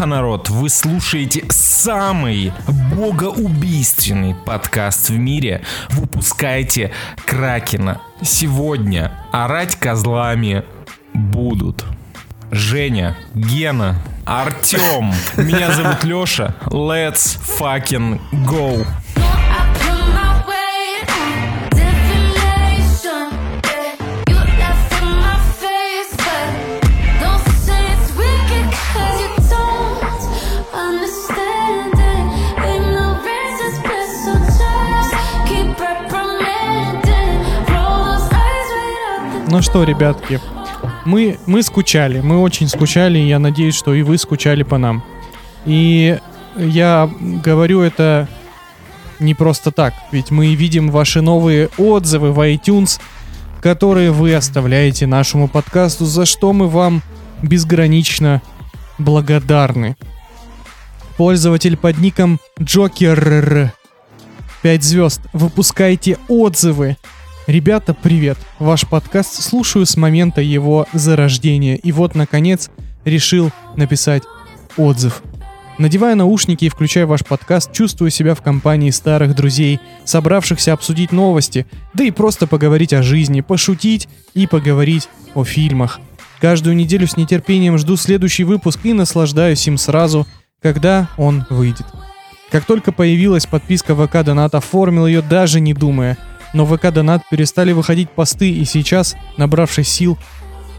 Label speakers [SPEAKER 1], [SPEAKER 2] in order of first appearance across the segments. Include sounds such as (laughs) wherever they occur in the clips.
[SPEAKER 1] Алоха, народ! Вы слушаете самый богоубийственный подкаст в мире. Выпускайте Кракена. Сегодня орать козлами будут. Женя, Гена, Артем. Меня зовут Леша. Let's fucking go.
[SPEAKER 2] Что, ребятки, мы, мы скучали, мы очень скучали, и я надеюсь, что и вы скучали по нам. И я говорю это не просто так, ведь мы видим ваши новые отзывы в iTunes, которые вы оставляете нашему подкасту, за что мы вам безгранично благодарны. Пользователь под ником Джокер 5 звезд. Выпускайте отзывы Ребята, привет! Ваш подкаст слушаю с момента его зарождения, и вот, наконец, решил написать отзыв. Надевая наушники и включая ваш подкаст, чувствую себя в компании старых друзей, собравшихся обсудить новости, да и просто поговорить о жизни, пошутить и поговорить о фильмах. Каждую неделю с нетерпением жду следующий выпуск и наслаждаюсь им сразу, когда он выйдет. Как только появилась подписка ВК Донат, оформил ее даже не думая – но в ВК Донат перестали выходить посты и сейчас, набравшись сил,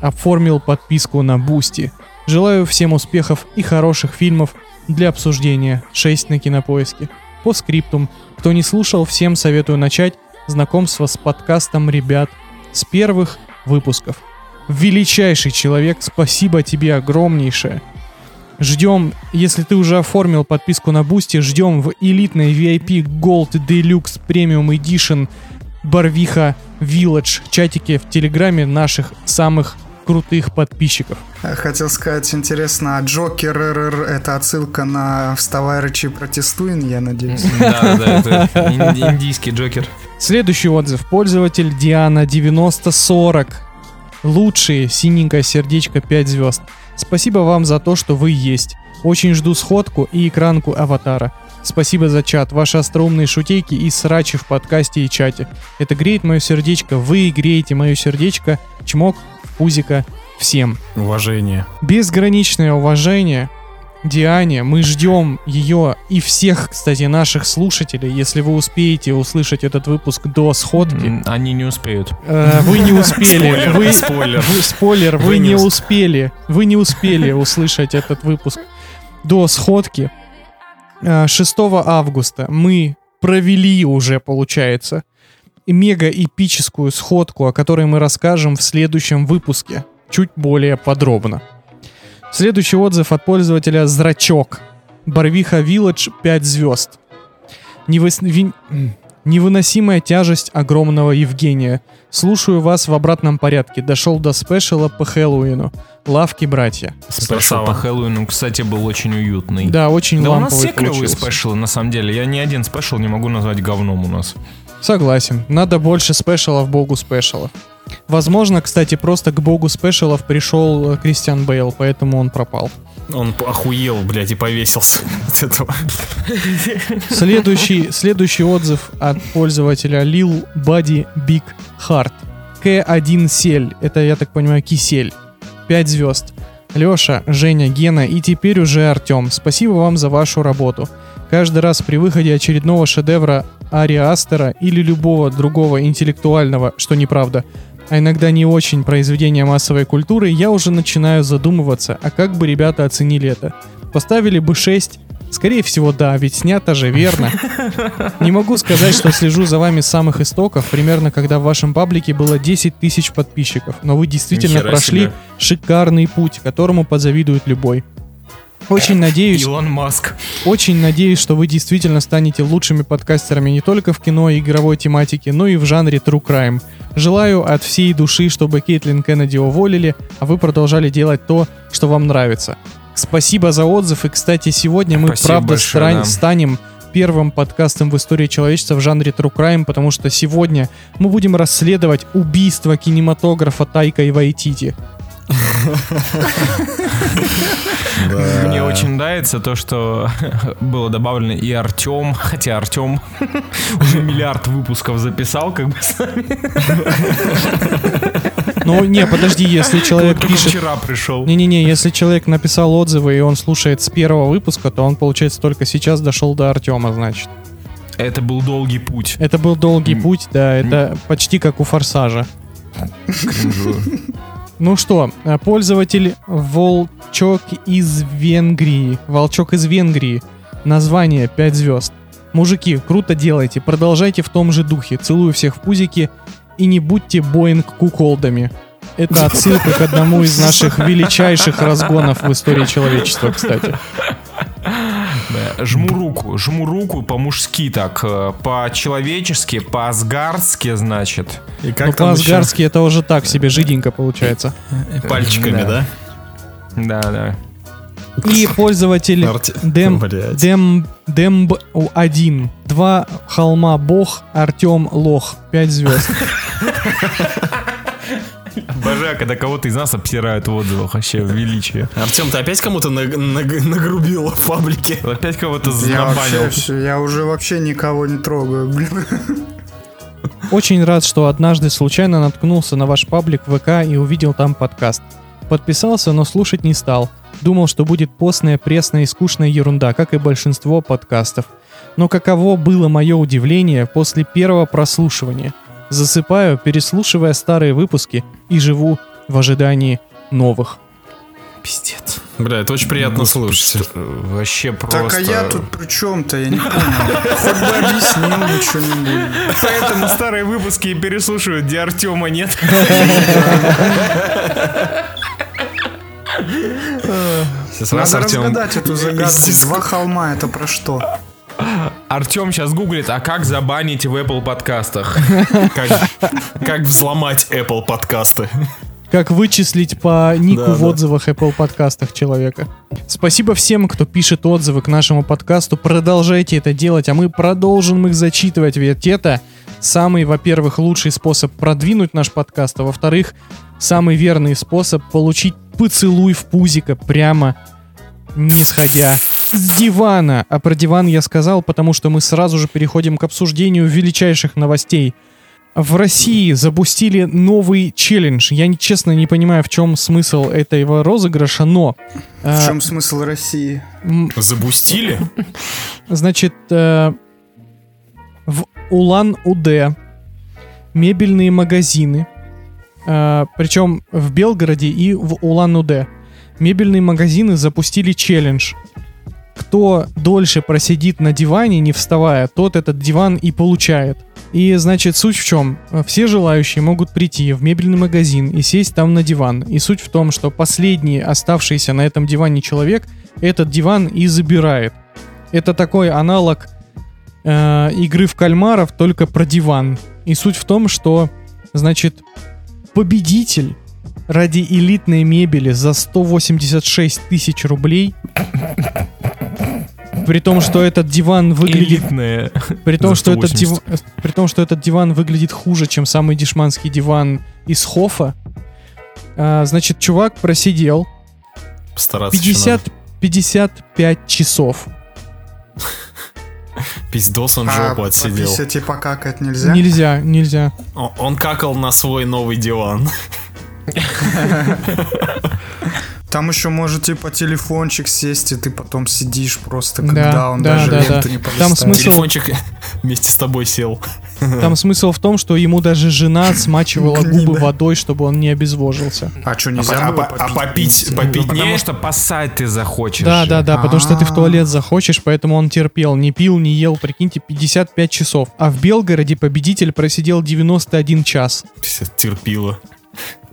[SPEAKER 2] оформил подписку на Бусти. Желаю всем успехов и хороших фильмов для обсуждения 6 на кинопоиске. Постскриптум. Кто не слушал, всем советую начать знакомство с подкастом ребят с первых выпусков. Величайший человек, спасибо тебе огромнейшее. Ждем, если ты уже оформил подписку на Бусти, ждем в элитной VIP Gold Deluxe Premium Edition Барвиха Village чатике в Телеграме наших самых крутых подписчиков.
[SPEAKER 3] Хотел сказать, интересно, а Джокер РР это отсылка на «Вставай, рычи, протестуй», я надеюсь? (laughs)
[SPEAKER 1] Да, да, это индийский Джокер.
[SPEAKER 2] Следующий отзыв. Пользователь Диана 9040. Лучшие, синенькое сердечко 5 звезд. Спасибо вам за то, что вы есть. Очень жду сходку и экранку аватара. Спасибо за чат, ваши остроумные шутейки и срачи в подкасте и чате. Это греет мое сердечко, вы греете мое сердечко. Чмок, пузика, всем.
[SPEAKER 1] Уважение.
[SPEAKER 2] Безграничное уважение Диане. Мы ждем ее и всех, кстати, наших слушателей. Если вы успеете услышать этот выпуск до сходки.
[SPEAKER 1] Они не успеют.
[SPEAKER 2] Э, вы не успели. Вы, спойлер. Вы, спойлер, вы, вы не успели. Вы не успели (laughs) услышать этот выпуск до сходки. 6 э, августа мы провели уже, получается, мега эпическую сходку, о которой мы расскажем в следующем выпуске, чуть более подробно. Следующий отзыв от пользователя Зрачок. Барвиха Village 5 звезд. Невыс... Ви... Невыносимая тяжесть огромного Евгения. Слушаю вас в обратном порядке. Дошел до спешала по Хэллоуину. Лавки братья.
[SPEAKER 1] Спешл по Хэллоуину, кстати, был очень уютный.
[SPEAKER 2] Да, очень
[SPEAKER 1] Да у нас все клевые спешалы, на самом деле. Я ни один спешл не могу назвать говном у нас.
[SPEAKER 2] Согласен. Надо больше спешалов богу спешалов. Возможно, кстати, просто к богу спешалов пришел Кристиан Бейл, поэтому он пропал.
[SPEAKER 1] Он охуел, блядь, и повесился (laughs) от этого.
[SPEAKER 2] Следующий, следующий отзыв от пользователя Lil Buddy Big Heart. К1 Сель. Это, я так понимаю, кисель. 5 звезд. Леша, Женя, Гена и теперь уже Артем. Спасибо вам за вашу работу. Каждый раз при выходе очередного шедевра Ари Астера или любого другого интеллектуального, что неправда, а иногда не очень произведения массовой культуры, я уже начинаю задумываться, а как бы ребята оценили это? Поставили бы 6? Скорее всего, да, ведь снято же верно. Не могу сказать, что слежу за вами с самых истоков, примерно когда в вашем паблике было 10 тысяч подписчиков, но вы действительно Нихера прошли себе. шикарный путь, которому позавидует любой. Очень (laughs) надеюсь...
[SPEAKER 1] Илон Маск.
[SPEAKER 2] Очень надеюсь, что вы действительно станете лучшими подкастерами не только в кино и игровой тематике, но и в жанре True Crime. Желаю от всей души, чтобы Кейтлин Кеннеди уволили, а вы продолжали делать то, что вам нравится. Спасибо за отзыв, и, кстати, сегодня мы, Спасибо правда, большое, стран... да. станем первым подкастом в истории человечества в жанре True Crime, потому что сегодня мы будем расследовать убийство кинематографа Тайка и Вайтити.
[SPEAKER 1] Мне очень нравится то, что (laughs) было добавлено и Артем, хотя Артем (laughs) уже миллиард выпусков записал, как бы.
[SPEAKER 2] Ну, не, подожди, если человек
[SPEAKER 1] Только
[SPEAKER 2] пишет...
[SPEAKER 1] вчера пришел.
[SPEAKER 2] Не-не-не, если человек написал отзывы, и он слушает с первого выпуска, то он, получается, только сейчас дошел до Артема, значит.
[SPEAKER 1] Это был долгий путь.
[SPEAKER 2] Это был долгий
[SPEAKER 1] М.
[SPEAKER 2] путь, да, это почти как у Форсажа. Ну что, э, пользователь Волчок из Венгрии. Волчок из Венгрии. Название 5 звезд. Мужики, круто делайте, продолжайте в том же духе. Целую всех в пузики и не будьте Боинг куколдами. Это отсылка к одному из наших величайших разгонов в истории человечества, кстати.
[SPEAKER 1] Жму руку, жму руку по-мужски так, э, по-человечески, по-асгардски, значит.
[SPEAKER 4] И как
[SPEAKER 2] Ну,
[SPEAKER 4] еще?
[SPEAKER 2] по-асгардски это уже так себе жиденько получается.
[SPEAKER 4] Пальчиками,
[SPEAKER 1] Да.
[SPEAKER 4] да?
[SPEAKER 1] Да.
[SPEAKER 2] И пользователь
[SPEAKER 4] Арти- Блядь.
[SPEAKER 2] Дэм, Демб 1. Два холма бог, Артем лох. 5 звезд. (laughs)
[SPEAKER 1] Обожаю, когда кого-то из нас обсирают в отзывах, вообще величие.
[SPEAKER 4] Артем, ты опять кому-то наг- наг- нагрубил в паблике?
[SPEAKER 1] Опять кого-то
[SPEAKER 3] Я вообще,
[SPEAKER 1] забанил.
[SPEAKER 3] всё- я уже вообще никого не трогаю, блин.
[SPEAKER 2] Очень рад, что однажды случайно наткнулся на ваш паблик ВК и увидел там подкаст. Подписался, но слушать не стал. Думал, что будет постная, пресная и скучная ерунда, как и большинство подкастов. Но каково было мое удивление после первого прослушивания. Засыпаю, переслушивая старые выпуски и живу в ожидании новых.
[SPEAKER 4] Пиздец. Бля, это очень приятно слушать.
[SPEAKER 1] Вообще просто...
[SPEAKER 3] Так а я тут при чем-то, я не понял. Хоть бы объяснил мне что-нибудь.
[SPEAKER 1] Поэтому старые выпуски и переслушивают, где Артема нет.
[SPEAKER 4] Сейчас
[SPEAKER 3] Надо разгадать эту загадку. Два холма, это про что?
[SPEAKER 1] Артем сейчас гуглит, а как забанить в Apple подкастах?
[SPEAKER 4] Как, взломать Apple подкасты.
[SPEAKER 2] Как вычислить по нику
[SPEAKER 4] Да,
[SPEAKER 2] в
[SPEAKER 4] да.
[SPEAKER 2] отзывах Apple подкастах человека. Спасибо всем, кто пишет отзывы к нашему подкасту. Продолжайте это делать, а мы продолжим их зачитывать, ведь это самый, во-первых, лучший способ продвинуть наш подкаст, а во-вторых, самый верный способ получить поцелуй в пузико прямо не сходя с дивана. А про диван я сказал, потому что мы сразу же переходим к обсуждению величайших новостей. В России запустили новый челлендж. Я честно не понимаю, в чем смысл этого розыгрыша, но...
[SPEAKER 3] В
[SPEAKER 2] э,
[SPEAKER 3] чем смысл России?
[SPEAKER 2] м,
[SPEAKER 4] Забустили?
[SPEAKER 2] Значит, э, в Улан-Удэ мебельные магазины, э, причем в Белгороде и в Улан-Удэ, мебельные магазины запустили челлендж. Кто дольше просидит на диване, не вставая, тот этот диван и получает. И, значит, суть в чем? Все желающие могут прийти в мебельный магазин и сесть там на диван. И суть в том, что последний оставшийся на этом диване человек этот диван и забирает. Это такой аналог э, игры в кальмаров, только про диван. И суть в том, что, значит, победитель ради элитной мебели за 186 тысяч рублей, при том, что этот диван выглядит
[SPEAKER 1] Элитные.
[SPEAKER 2] при том, что этот
[SPEAKER 1] 180.
[SPEAKER 2] диван, при том, что этот диван выглядит хуже, чем самый дешманский диван из Хофа, а, значит, чувак просидел
[SPEAKER 4] Постараться еще
[SPEAKER 2] 50, 55 часов.
[SPEAKER 4] Пиздос он
[SPEAKER 3] А
[SPEAKER 4] жопу отсидел.
[SPEAKER 3] пописать и покакать нельзя?
[SPEAKER 2] Нельзя, нельзя.
[SPEAKER 4] Он какал на свой новый диван.
[SPEAKER 3] Там еще может типа телефончик сесть, и ты потом сидишь просто,
[SPEAKER 2] Да,
[SPEAKER 3] когда он
[SPEAKER 2] да,
[SPEAKER 3] даже
[SPEAKER 2] да,
[SPEAKER 3] ленту
[SPEAKER 2] да.
[SPEAKER 3] не
[SPEAKER 2] Там
[SPEAKER 3] полистает.
[SPEAKER 2] смысл-
[SPEAKER 4] Телефончик (laughs) вместе с тобой сел.
[SPEAKER 2] Там смысл в том, что ему даже жена смачивала губы водой, чтобы он не обезвожился.
[SPEAKER 3] А что,
[SPEAKER 4] А,
[SPEAKER 3] нельзя
[SPEAKER 4] по-
[SPEAKER 3] было
[SPEAKER 4] а по- а попить, попить
[SPEAKER 1] Потому
[SPEAKER 4] не?
[SPEAKER 1] что поссать ты захочешь.
[SPEAKER 2] Да, да, да, потому что ты в
[SPEAKER 3] А.
[SPEAKER 2] туалет захочешь, поэтому он терпел, не пил, не ел, прикиньте, 55 часов. А в Белгороде победитель просидел 91 час.
[SPEAKER 4] Пиздец,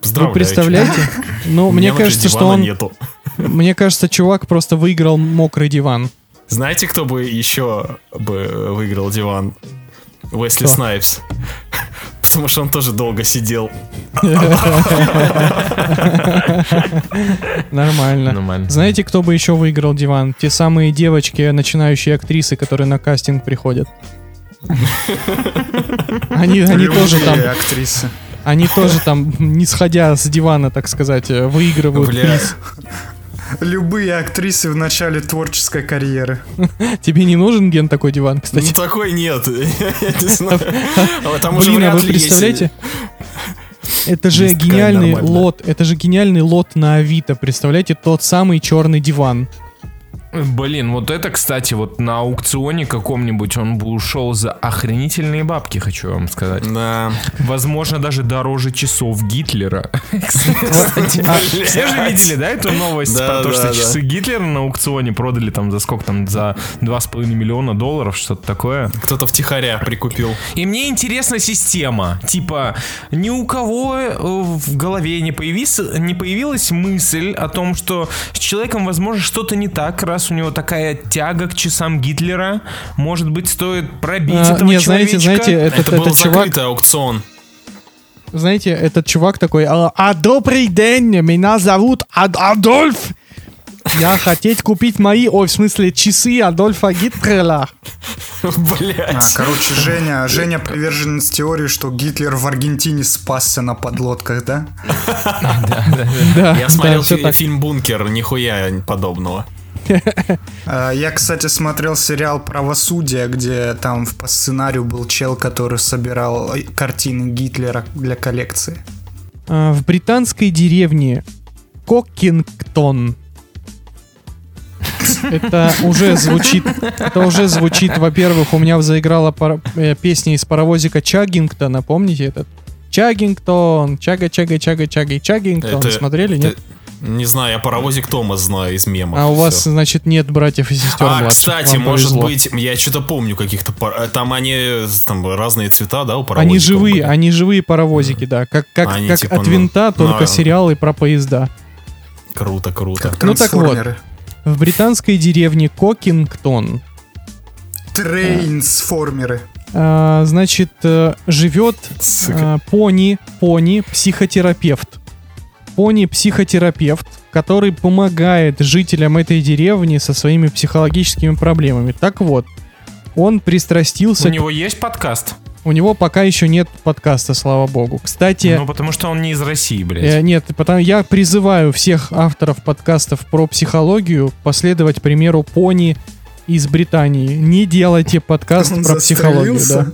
[SPEAKER 4] Терпила.
[SPEAKER 2] Вы
[SPEAKER 4] Поздравляю.
[SPEAKER 2] представляете? Ну,
[SPEAKER 4] У
[SPEAKER 2] мне кажется, что он...
[SPEAKER 4] нету.
[SPEAKER 2] Мне кажется, чувак просто выиграл мокрый диван.
[SPEAKER 4] Знаете, кто бы еще бы выиграл диван? Уэсли
[SPEAKER 2] Кто?
[SPEAKER 4] Снайпс. (laughs) Потому что он тоже долго сидел. (laughs)
[SPEAKER 2] Нормально.
[SPEAKER 1] Нормально.
[SPEAKER 2] Знаете, кто бы еще выиграл диван? Те самые девочки, начинающие актрисы, которые на кастинг приходят. (laughs) Они, они тоже там,
[SPEAKER 3] актрисы.
[SPEAKER 2] Они тоже там, не сходя с дивана, так сказать, э, выигрывают
[SPEAKER 4] Бля.
[SPEAKER 2] приз.
[SPEAKER 3] Любые актрисы в начале творческой карьеры.
[SPEAKER 2] Тебе не нужен ген такой диван,
[SPEAKER 4] Ну
[SPEAKER 2] кстати?
[SPEAKER 4] такой нет. (laughs) А Там уже
[SPEAKER 2] Блин, а
[SPEAKER 4] вряд
[SPEAKER 2] вы представляете? Это же гениальный лот, это же гениальный лот на Авито, представляете, тот самый черный диван.
[SPEAKER 1] Блин, вот это, кстати, вот на аукционе каком-нибудь он бы ушел за охренительные бабки, хочу вам сказать.
[SPEAKER 4] Да.
[SPEAKER 1] Возможно, даже дороже часов Гитлера. Кстати, (laughs) все же видели, да, эту новость про то, что часы Гитлера на аукционе продали там за сколько там, за 2,5 миллиона долларов, что-то такое.
[SPEAKER 4] Кто-то втихаря прикупил.
[SPEAKER 1] И мне интересна система. Типа, ни у кого э, в голове не появилась мысль о том, что с человеком, возможно, что-то не так, раз у него такая тяга к часам Гитлера. Может быть, стоит пробить
[SPEAKER 2] А,
[SPEAKER 1] этого
[SPEAKER 2] не, знаете,
[SPEAKER 1] человечка?
[SPEAKER 2] знаете, этот,
[SPEAKER 4] Это был
[SPEAKER 2] этот чувак,
[SPEAKER 4] закрытый аукцион.
[SPEAKER 2] знаете, этот чувак такой, а, а добрый день, меня зовут Ад- Адольф. Я хотеть купить мои, ой, в смысле, часы Адольфа Гитлера. (laughs)
[SPEAKER 3] А,
[SPEAKER 4] Блять.
[SPEAKER 3] короче, Женя, Женя приверженец теории, что Гитлер в Аргентине спасся на подлодках, да? (laughs)
[SPEAKER 2] Да,
[SPEAKER 4] Я смотрел
[SPEAKER 2] да, всё
[SPEAKER 4] фи-
[SPEAKER 2] так.
[SPEAKER 4] фильм «Бункер», нихуя подобного. (laughs)
[SPEAKER 3] А, Я, кстати, смотрел сериал «Правосудие», где там по сценарию был чел, который собирал картины Гитлера для коллекции.
[SPEAKER 2] А, В британской деревне Кокингтон. Это уже звучит, это уже звучит, во-первых, у меня заиграла э, песня из паровозика Чаггингтона, помните этот? Чаггингтон, чага, чага, чага, чага, Чаггингтон.
[SPEAKER 4] Это-
[SPEAKER 2] Смотрели, нет?
[SPEAKER 4] Не знаю, я паровозик Томас знаю из мемов.
[SPEAKER 2] А у вас,
[SPEAKER 4] Всё.
[SPEAKER 2] значит, нет братьев и сестер
[SPEAKER 4] А,
[SPEAKER 2] младших.
[SPEAKER 4] кстати,
[SPEAKER 2] Вам
[SPEAKER 4] может
[SPEAKER 2] повезло.
[SPEAKER 4] быть, я что-то помню каких-то... пар- э, Там они, э, там разные цвета, да, у паровозиков?
[SPEAKER 2] Они живые,
[SPEAKER 4] были?
[SPEAKER 2] они живые паровозики, да. Как, как,
[SPEAKER 4] Они
[SPEAKER 2] как
[SPEAKER 4] типа,
[SPEAKER 2] от
[SPEAKER 4] ну,
[SPEAKER 2] винта, только
[SPEAKER 4] на-
[SPEAKER 2] сериалы про поезда.
[SPEAKER 4] Круто, круто.
[SPEAKER 2] Ну так вот.
[SPEAKER 3] Трансформеры.
[SPEAKER 2] В британской деревне Кокингтон
[SPEAKER 3] Трейнсформеры.
[SPEAKER 2] а, значит, э, живет
[SPEAKER 4] Сука.
[SPEAKER 2] а, пони, пони, психотерапевт. Пони-психотерапевт, который помогает жителям этой деревни со своими психологическими проблемами. Так вот, он пристрастился...
[SPEAKER 1] У
[SPEAKER 2] к-
[SPEAKER 1] него есть подкаст?
[SPEAKER 2] У него пока еще нет подкаста, слава богу. Кстати,
[SPEAKER 1] Ну, потому что он не из России,
[SPEAKER 2] Э,
[SPEAKER 1] блядь.
[SPEAKER 2] нет, потому я призываю всех авторов подкастов про психологию последовать примеру Пони из Британии. Не делайте подкаст
[SPEAKER 3] Он
[SPEAKER 2] про психологию, да.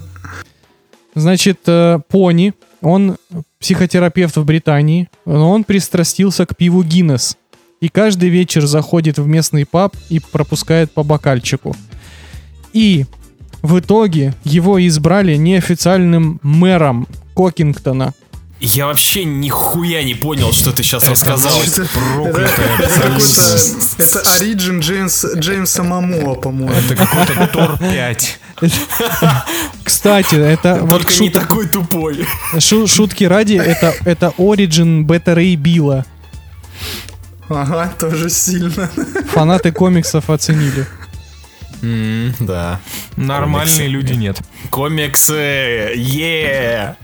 [SPEAKER 2] Значит, э, Пони, он психотерапевт в Британии, но он пристрастился к пиву Гиннес. И каждый вечер заходит в местный паб и пропускает по бокальчику. И в итоге его избрали неофициальным мэром Кокингтона.
[SPEAKER 4] Я вообще нихуя не понял, что ты сейчас рассказал.
[SPEAKER 3] Это, Ориджин Джеймс, Джеймса Мамоа, по-моему.
[SPEAKER 1] Это какой-то Тор 5.
[SPEAKER 2] Кстати, это вот
[SPEAKER 4] Только не
[SPEAKER 2] шут-
[SPEAKER 4] такой тупой.
[SPEAKER 2] шу- шутки ради, это, это Origin Beta Ray Билла.
[SPEAKER 3] Ага, тоже сильно.
[SPEAKER 2] Фанаты комиксов оценили.
[SPEAKER 4] Да.
[SPEAKER 1] Нормальные
[SPEAKER 4] Комиксы.
[SPEAKER 1] люди нет.
[SPEAKER 4] Комиксы, е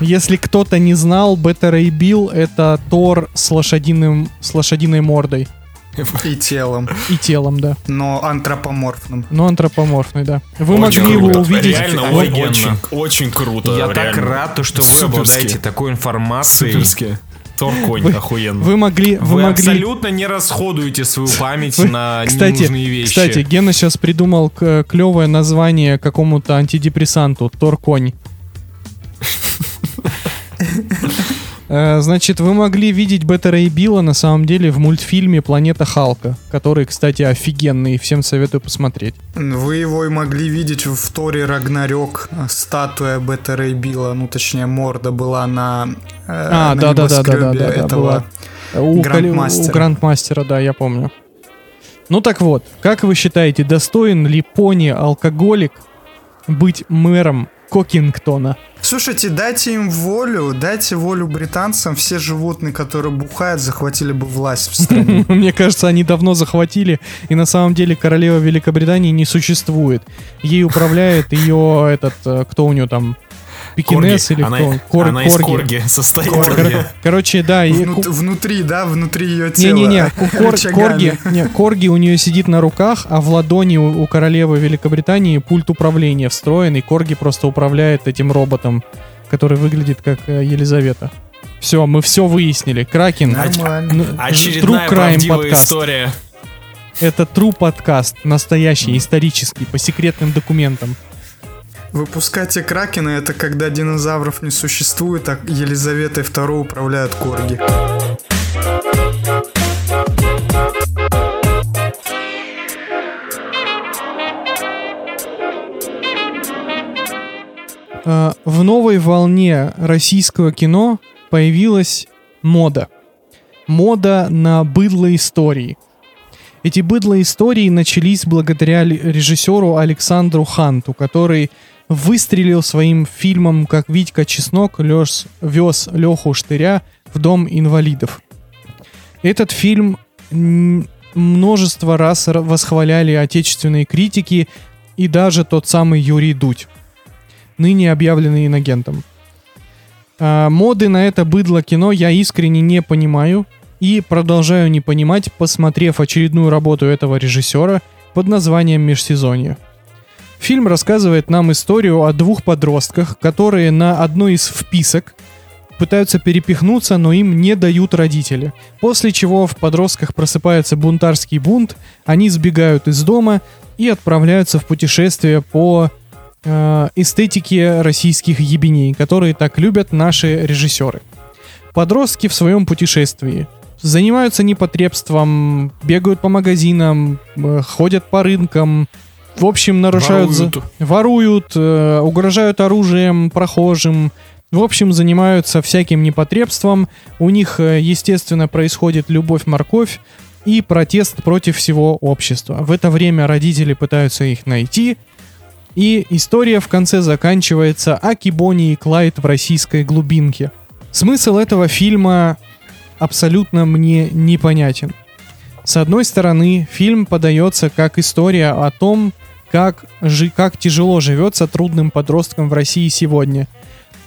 [SPEAKER 2] Если кто-то не знал, Beta Ray Bill это Тор с, лошадиным, с лошадиной мордой
[SPEAKER 3] И телом,
[SPEAKER 2] и телом, да.
[SPEAKER 3] но антропоморфным.
[SPEAKER 2] Но антропоморфный, да. Вы
[SPEAKER 4] Очень
[SPEAKER 2] могли его
[SPEAKER 4] круто.
[SPEAKER 2] увидеть.
[SPEAKER 4] Реально
[SPEAKER 1] Офигенно.
[SPEAKER 4] о- очень, очень круто.
[SPEAKER 1] Я так
[SPEAKER 4] реально.
[SPEAKER 1] рад, то, что вы
[SPEAKER 4] Суперски.
[SPEAKER 1] обладаете такой информацией.
[SPEAKER 4] Суперски. Тор-конь,
[SPEAKER 2] Вы-
[SPEAKER 4] охуенно.
[SPEAKER 2] Вы могли, вы
[SPEAKER 1] Вы
[SPEAKER 2] могли.
[SPEAKER 1] абсолютно не расходуете свою память
[SPEAKER 2] Вы-
[SPEAKER 1] на
[SPEAKER 2] Кстати,
[SPEAKER 1] ненужные вещи.
[SPEAKER 2] кстати, Гена сейчас придумал к- клевое название какому-то антидепрессанту. Тор-конь. Э, Значит, вы могли видеть Бета Рэй Билла на самом деле в мультфильме «Планета Халка», который, кстати, офигенный, всем советую посмотреть.
[SPEAKER 3] Вы его и могли видеть в Торе Рагнарёк, статуя Бета Рэй Билла, ну точнее морда была на, э,
[SPEAKER 2] А,
[SPEAKER 3] на
[SPEAKER 2] да-да-да-да-да-да,
[SPEAKER 3] небоскребе
[SPEAKER 2] да,
[SPEAKER 3] этого.
[SPEAKER 2] была. У,
[SPEAKER 3] Грандмастера.
[SPEAKER 2] У Грандмастера, да, я помню. Ну так вот, как вы считаете, достоин ли пони-алкоголик быть мэром Кокингтона?
[SPEAKER 3] Слушайте, дайте им волю, дайте волю британцам, все животные, которые бухают, захватили бы власть в стране. (laughs)
[SPEAKER 2] Мне кажется, они давно захватили, и на самом деле королева Великобритании не существует. Ей управляет ее этот, э, кто у нее там, пекинес или
[SPEAKER 4] Она,
[SPEAKER 2] кто? Кор-
[SPEAKER 4] она из
[SPEAKER 2] корги.
[SPEAKER 4] корги (laughs) состоит.
[SPEAKER 3] Корги.
[SPEAKER 2] Короче, да, и
[SPEAKER 3] Внут-
[SPEAKER 2] ку-
[SPEAKER 3] внутри, да, внутри ее тела.
[SPEAKER 2] Не-не-не, кор- (laughs) корги, не, корги у нее сидит на руках, а в ладони у, у королевы Великобритании пульт управления встроен, и корги просто управляет этим роботом который выглядит как э, Елизавета. Все, мы все выяснили. Кракен.
[SPEAKER 3] Нормально.
[SPEAKER 2] ну,
[SPEAKER 4] Очередная правдивая
[SPEAKER 2] подкаст.
[SPEAKER 4] история.
[SPEAKER 2] Это true подкаст, настоящий, исторический, по секретным документам.
[SPEAKER 3] Выпускайте Кракена это когда динозавров не существует, а Елизаветой II управляют корги.
[SPEAKER 2] Э, В новой волне российского кино появилась мода. Мода на быдло истории. Эти быдло истории начались благодаря режиссеру Александру Ханту, который выстрелил своим фильмом «Как Витька Чеснок лёж, вез Леху Штыря в дом инвалидов». Этот фильм множество раз восхваляли отечественные критики и даже тот самый Юрий Дудь ныне объявленный инагентом. А, моды на это быдло кино я искренне не понимаю и продолжаю не понимать, посмотрев очередную работу этого режиссера под названием «Межсезонье». Фильм рассказывает нам историю о двух подростках, которые на одной из вписок пытаются перепихнуться, но им не дают родители. После чего в подростках просыпается бунтарский бунт, они сбегают из дома и отправляются в путешествие по э, эстетике российских ебеней, которые так любят наши режиссеры. Подростки в своем путешествии занимаются непотребством, бегают по магазинам, э, ходят по рынкам, в общем, нарушают...
[SPEAKER 4] Воруют.
[SPEAKER 2] воруют, э, угрожают оружием прохожим, в общем, занимаются всяким непотребством. У них, э, естественно, происходит любовь-морковь и протест против всего общества. В это время родители пытаются их найти, и история в конце заканчивается Аки Бонни и Клайд в российской глубинке. Смысл этого фильма абсолютно мне непонятен. С одной стороны, фильм подается как история о том, как, жи- как тяжело живется трудным подросткам в России сегодня.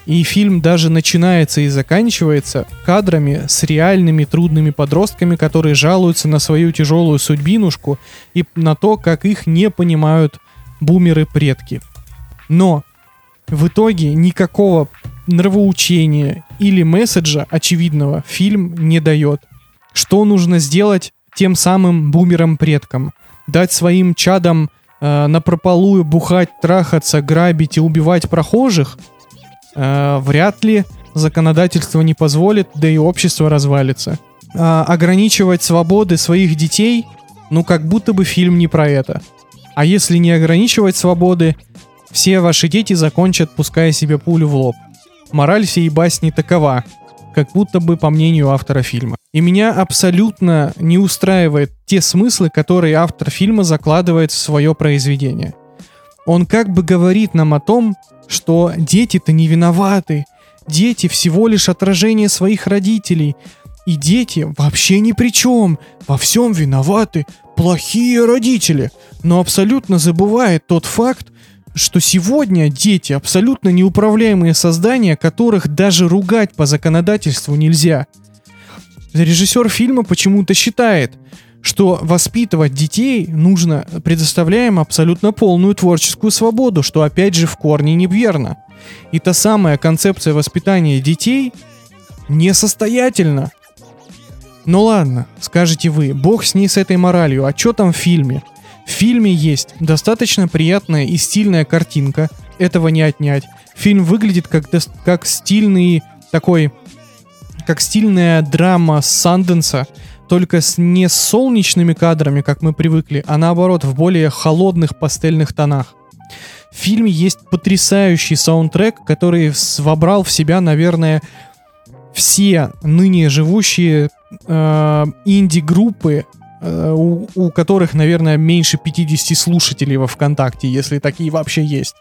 [SPEAKER 2] И фильм даже начинается и заканчивается кадрами с реальными трудными подростками, которые жалуются на свою тяжелую судьбинушку и на то, как их не понимают бумеры-предки. Но в итоге никакого нравоучения или месседжа очевидного фильм не дает. Что нужно сделать тем самым бумерам-предкам? Дать своим чадам э, напропалую бухать, трахаться, грабить и убивать прохожих? Э, вряд ли законодательство не позволит, да и общество развалится. А, ограничивать свободы своих детей? Ну, как будто бы фильм не про это. А если не ограничивать свободы, все ваши дети закончат, пуская себе пулю в лоб. Мораль всей басни такова, как будто бы по мнению автора фильма. И меня абсолютно не устраивает те смыслы, которые автор фильма закладывает в свое произведение. Он как бы говорит нам о том, что дети-то не виноваты, дети всего лишь отражение своих родителей, и дети вообще ни при чем, во всем виноваты плохие родители, но абсолютно забывает тот факт, что сегодня дети абсолютно неуправляемые создания, которых даже ругать по законодательству нельзя. Режиссер фильма почему-то считает, что воспитывать детей нужно, предоставляем абсолютно полную творческую свободу, что опять же в корне неверно. И та самая концепция воспитания детей несостоятельна. Ну ладно, скажете вы, бог с ней с этой моралью, а что там в фильме? В фильме есть достаточно приятная и стильная картинка, этого не отнять. Фильм выглядит как, как стильный такой, как стильная драма Санденса, только с не солнечными кадрами, как мы привыкли, а наоборот в более холодных пастельных тонах. В фильме есть потрясающий саундтрек, который вобрал в себя, наверное, все ныне живущие э, инди-группы, у, у которых, наверное, меньше 50 слушателей во ВКонтакте, если такие вообще есть.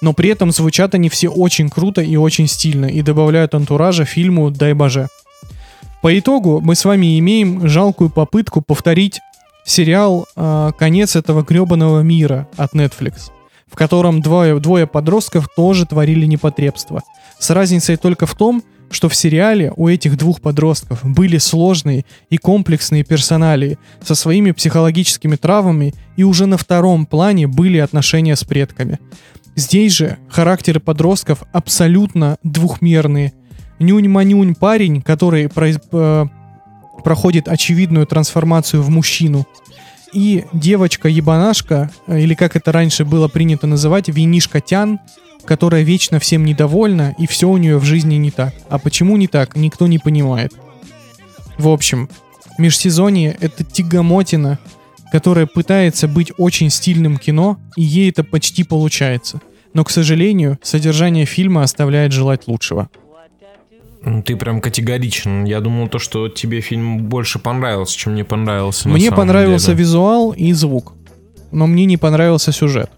[SPEAKER 2] Но при этом звучат они все очень круто и очень стильно, и добавляют антуража фильму «Дай боже». По итогу мы с вами имеем жалкую попытку повторить сериал э, «Конец этого гребаного мира» от Netflix, в котором двое, двое подростков тоже творили непотребство. С разницей только в том, что в сериале у этих двух подростков были сложные и комплексные персоналии со своими психологическими травмами, и уже на втором плане были отношения с предками. Здесь же характеры подростков абсолютно двухмерные. Нюнь-манюнь парень, который произ- э, проходит очевидную трансформацию в мужчину. И девочка-ебанашка, э, или как это раньше было принято называть, винишка-тян, которая вечно всем недовольна, и все у нее в жизни не так. А почему не так, никто не понимает. В общем, межсезонье — это тягомотина, которая пытается быть очень стильным кино, и ей это почти получается. Но, к сожалению, содержание фильма оставляет желать лучшего.
[SPEAKER 1] Ты прям категоричен. Я думал то, что тебе фильм больше понравился, чем мне понравился.
[SPEAKER 2] Мне понравился
[SPEAKER 1] деле.
[SPEAKER 2] визуал и звук, но мне не понравился сюжет.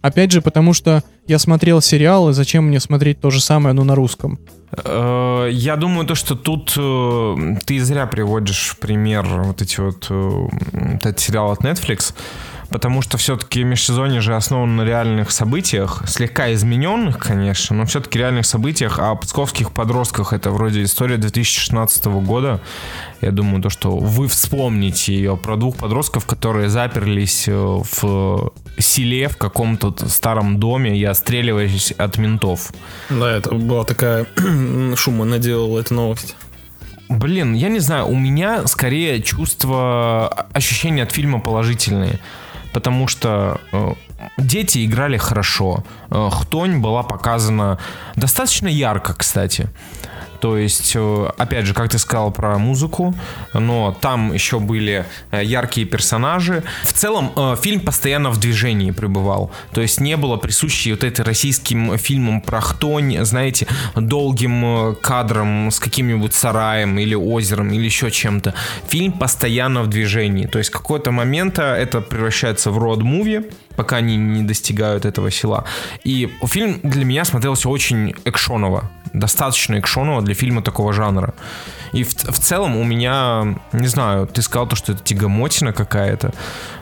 [SPEAKER 2] Опять же, потому что я смотрел сериал, и зачем мне смотреть то же самое, но на русском?
[SPEAKER 1] Э, Я думаю, то, что тут э, ты зря приводишь пример вот эти вот э, этот сериал от Netflix, потому что все-таки межсезонье же основано на реальных событиях, слегка измененных, конечно, но все-таки реальных событиях, а о псковских подростках это вроде история 2016 года. Я думаю, то, что вы вспомните ее про двух подростков, которые заперлись э, в селе в каком-то старом доме и отстреливались от ментов.
[SPEAKER 4] Да, это была такая (clears throat) шума наделала эта новость.
[SPEAKER 1] Блин, я не знаю, у меня скорее чувство, ощущения от фильма положительные. Потому что э, дети играли хорошо. Э, Хтонь была показана достаточно ярко, кстати. То есть, э, опять же, как ты сказал про музыку, но там еще были э, яркие персонажи. В целом, э, фильм постоянно в движении пребывал. То есть не было присущей вот этой российским фильмам про хтонь, знаете, долгим кадром с каким-нибудь сараем или озером или еще чем-то. Фильм постоянно в движении. То есть какой-то момента это превращается в род-муви, пока они не достигают этого села. И фильм для меня смотрелся очень экшоново. Достаточно экшоново для фильма такого жанра. И в, в целом у меня, не знаю, ты сказал то, что это тягомотина какая-то.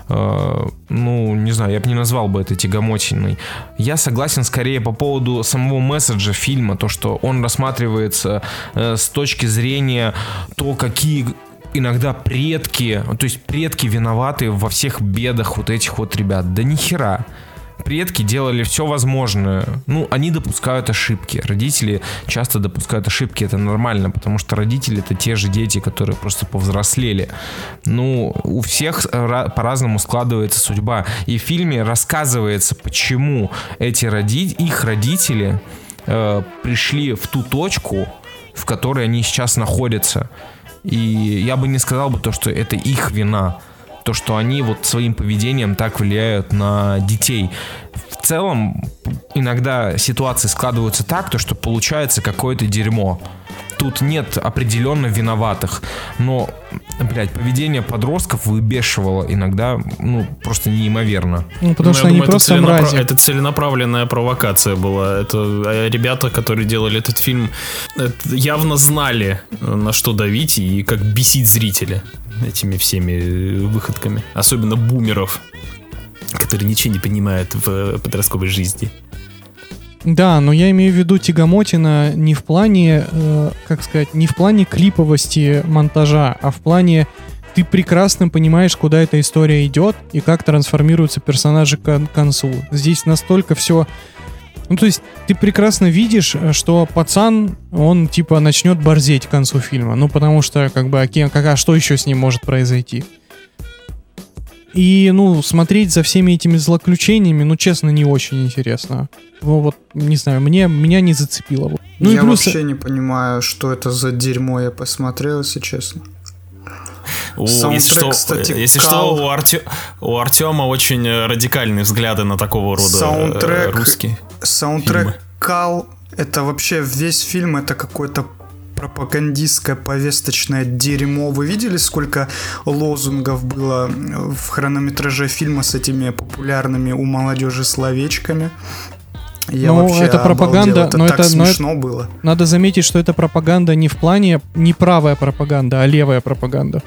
[SPEAKER 1] Э, ну, не знаю, я бы не назвал бы это тягомотиной. Я согласен скорее по поводу самого месседжа фильма, то, что он рассматривается э, с точки зрения то, какие иногда предки, то есть предки виноваты во всех бедах вот этих вот ребят. Да нихера. Предки делали все возможное. Ну, они допускают ошибки. Родители часто допускают ошибки. Это нормально, потому что родители это те же дети, которые просто повзрослели. Ну, у всех ра- по-разному складывается судьба. И в фильме рассказывается, почему эти роди... их родители э, пришли в ту точку, в которой они сейчас находятся. И я бы не сказал бы то, что это их вина. То, что они вот своим поведением так влияют на детей. В целом, иногда ситуации складываются так, то, что получается какое-то дерьмо. Тут нет определенно виноватых. Но, блядь, поведение подростков выбешивало иногда, ну, просто неимоверно.
[SPEAKER 2] Ну, потому
[SPEAKER 4] Ну,
[SPEAKER 2] что
[SPEAKER 4] я
[SPEAKER 2] они
[SPEAKER 4] думаю, это
[SPEAKER 2] просто
[SPEAKER 4] целенапра-
[SPEAKER 2] мрази.
[SPEAKER 4] Это целенаправленная провокация была. Это э, ребята, которые делали этот фильм, это явно знали, э, на что давить и как бесить зрителя этими всеми э, выходками. Особенно бумеров, которые ничего не понимают в э, подростковой жизни.
[SPEAKER 2] Да, но я имею в виду Тягомотина не в плане, э, как сказать, не в плане клиповости монтажа, а в плане ты прекрасно понимаешь, куда эта история идет и как трансформируются персонажи к кон- концу. Здесь настолько все... Ну, то есть ты прекрасно видишь, э, что пацан, он типа начнет борзеть к концу фильма. Ну, потому что, как бы, а, ке- как, а что еще с ним может произойти? И, ну, смотреть за всеми этими злоключениями, ну, честно, не очень интересно. Ну, вот, не знаю, мне, меня не зацепило. Ну,
[SPEAKER 3] я
[SPEAKER 2] и плюс...
[SPEAKER 3] вообще не понимаю, что это за дерьмо я посмотрел, если честно. Саундтрек,
[SPEAKER 4] если что,
[SPEAKER 3] кстати,
[SPEAKER 4] э, если
[SPEAKER 3] кал.
[SPEAKER 4] что у, Арте- у Артема очень э, радикальные взгляды на такого рода
[SPEAKER 3] Саундтрек.
[SPEAKER 4] русские.
[SPEAKER 3] Саундтрек
[SPEAKER 4] Фильмы.
[SPEAKER 3] Кал, это вообще весь фильм, это какой-то пропагандистское повесточное дерьмо. Вы видели, сколько лозунгов было в хронометраже фильма с этими популярными у молодежи словечками? Я
[SPEAKER 2] Ну,
[SPEAKER 3] вообще
[SPEAKER 2] это пропаганда,
[SPEAKER 3] обалдел. это
[SPEAKER 2] но
[SPEAKER 3] так
[SPEAKER 2] это- но это-
[SPEAKER 3] смешно было.
[SPEAKER 2] Надо заметить, что это пропаганда не в плане не правая пропаганда, а левая пропаганда.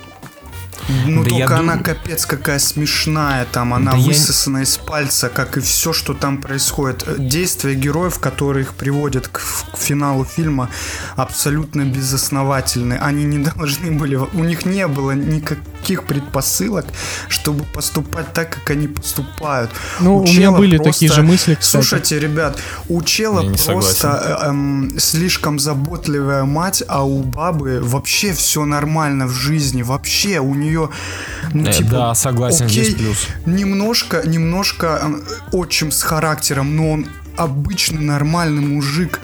[SPEAKER 3] Ну
[SPEAKER 1] Да я
[SPEAKER 3] только
[SPEAKER 1] дум-
[SPEAKER 3] она капец какая смешная, там она
[SPEAKER 1] Да я-
[SPEAKER 3] высосана из пальца, как и все, что там происходит. Э, Действия героев, которые их приводят к, к финалу фильма, абсолютно безосновательны. Они не (laughs) должны были, у них не было никаких никаких предпосылок, чтобы поступать так, как они поступают.
[SPEAKER 2] Ну, у, меня были просто... такие же мысли, кстати.
[SPEAKER 3] Слушайте, ребят, у чела просто э, эм, слишком заботливая мать, а у бабы вообще все нормально в жизни. Вообще у нее, ну,
[SPEAKER 1] э,
[SPEAKER 3] типа,
[SPEAKER 1] да, согласен, окей, здесь плюс.
[SPEAKER 3] Немножко, немножко э, отчим с характером, но он обычный нормальный мужик.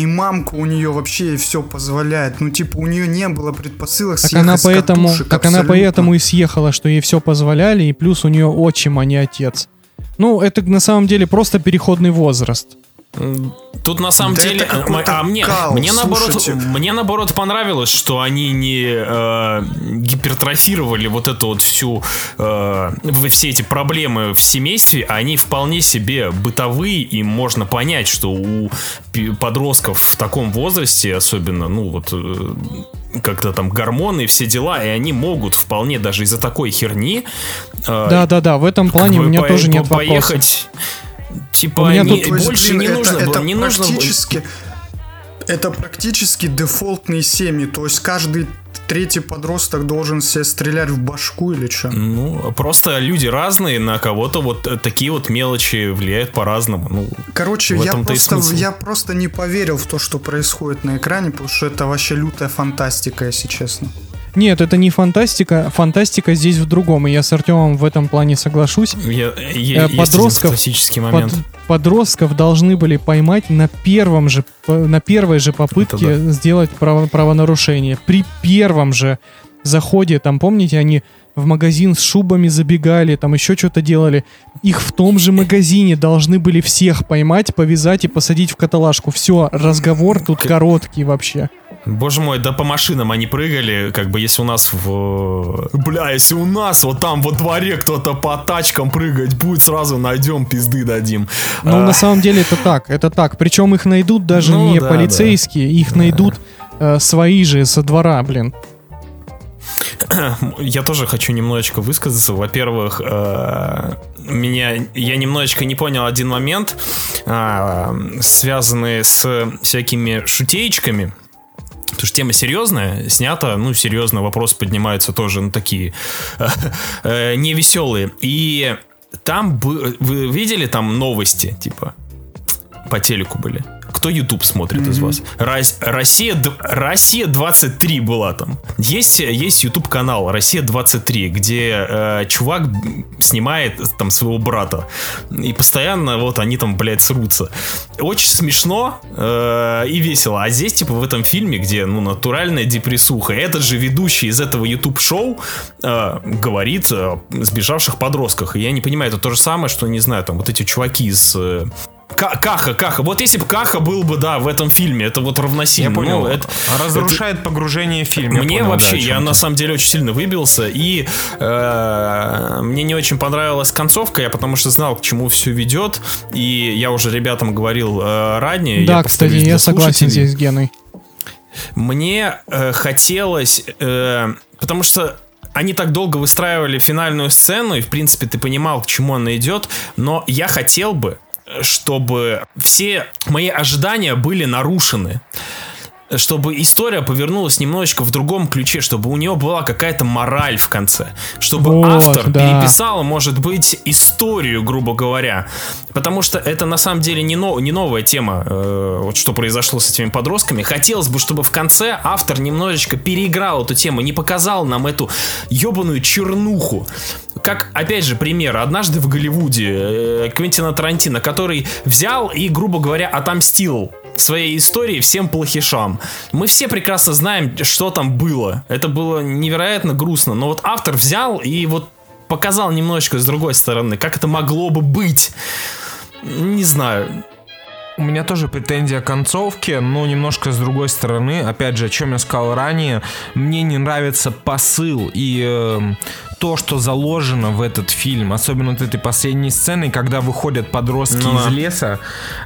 [SPEAKER 3] И мамка у нее вообще все позволяет. Ну, типа, у нее не было предпосылок
[SPEAKER 2] так она поэтому, катушек, Так абсолютно. она поэтому и съехала, что ей все позволяли, и плюс у нее отчим, а не отец. Ну, это на самом деле просто переходный возраст.
[SPEAKER 4] Тут на самом да деле, а мне, мне наоборот, мне наоборот понравилось, что они не э, гипертрофировали вот эту вот всю э, все эти проблемы в семействе, а они вполне себе бытовые и можно понять, что у подростков в таком возрасте, особенно, ну вот э, как-то там гормоны и все дела, и они могут вполне даже из-за такой херни.
[SPEAKER 2] Э, да, да, да. В этом плане у меня по- тоже нет
[SPEAKER 4] поехать. Вопросов Типа, не,
[SPEAKER 3] тут, больше блин, не нужно это, было, это не практически, нужно Это практически дефолтные семьи, то есть каждый третий подросток должен себе стрелять в башку или что?
[SPEAKER 4] Ну, просто люди разные, на кого-то вот такие вот мелочи влияют по-разному. Ну,
[SPEAKER 3] Короче, я просто, я просто не поверил в то, что происходит на экране, потому что это вообще лютая фантастика, если честно.
[SPEAKER 2] Нет, это не фантастика. Фантастика здесь в другом, и я с Артемом в этом плане соглашусь. Я,
[SPEAKER 4] я, подростков, классический момент. Под,
[SPEAKER 2] подростков должны были поймать на первом же, на первой же попытке да. сделать право, правонарушение. При первом же заходе, там, помните, они в магазин с шубами забегали, там еще что-то делали. Их в том же магазине должны были всех поймать, повязать и посадить в каталажку. Все, разговор тут короткий вообще.
[SPEAKER 4] Боже мой, да по машинам они прыгали, как бы если у нас в... Бля, если у нас вот там во дворе кто-то по тачкам прыгать будет, сразу найдем, пизды дадим.
[SPEAKER 2] Ну, а... на самом деле это так, это так. Причем их найдут даже ну, не да, полицейские, да. их да. найдут э, свои же со двора, блин. (clears throat)
[SPEAKER 4] Я тоже хочу немножечко высказаться. Во-первых, э, меня я немножечко не понял один момент, э, связанный с всякими шутеечками. Потому что тема серьезная, снята, ну, серьезно, вопросы поднимаются тоже, ну, такие (laughs) э, невеселые. И там, вы видели там новости, типа, по телеку были? Кто YouTube смотрит mm-hmm. из вас? Россия, Россия 23 была там. Есть, есть YouTube канал Россия 23, где э, чувак снимает там своего брата. И постоянно вот они там, блядь, срутся. Очень смешно э, и весело. А здесь, типа, в этом фильме, где, ну, натуральная депрессуха, этот же ведущий из этого YouTube-шоу э, говорит о сбежавших подростках. И я не понимаю, это то же самое, что, не знаю, там, вот эти чуваки из э, Каха, Каха. Вот если бы Каха был бы, да, в этом фильме, это вот равносильно.
[SPEAKER 1] Я понял. Ну, это, Разрушает это... погружение в фильм.
[SPEAKER 4] Мне понял, вообще, да, я на самом деле очень сильно выбился, и э, мне не очень понравилась концовка, я потому что знал, к чему все ведет, и я уже ребятам говорил э, ранее.
[SPEAKER 2] Да, я кстати, я согласен здесь с Геной.
[SPEAKER 4] Мне э, хотелось, э, потому что они так долго выстраивали финальную сцену, и, в принципе, ты понимал, к чему она идет, но я хотел бы, чтобы все мои ожидания были нарушены чтобы история повернулась немножечко в другом ключе, чтобы у нее была какая-то мораль в конце, чтобы вот, автор да. переписал, может быть, историю, грубо говоря, потому что это на самом деле не, но, не новая тема, э, вот что произошло с этими подростками. Хотелось бы, чтобы в конце автор немножечко переиграл эту тему, не показал нам эту ебаную чернуху. Как, опять же, пример. Однажды в Голливуде э, Квентина Тарантино, который взял и, грубо говоря, отомстил своей истории всем плохишам. Мы все прекрасно знаем, что там было. Это было невероятно грустно. Но вот автор взял и вот показал немножечко с другой стороны, как это могло бы быть. Не знаю.
[SPEAKER 1] У меня тоже претензия к концовке, но немножко с другой стороны. Опять же, о чем я сказал ранее, мне не нравится посыл и э, то, что заложено в этот фильм, особенно вот этой последней сцены, когда выходят подростки
[SPEAKER 4] Ну
[SPEAKER 1] из леса.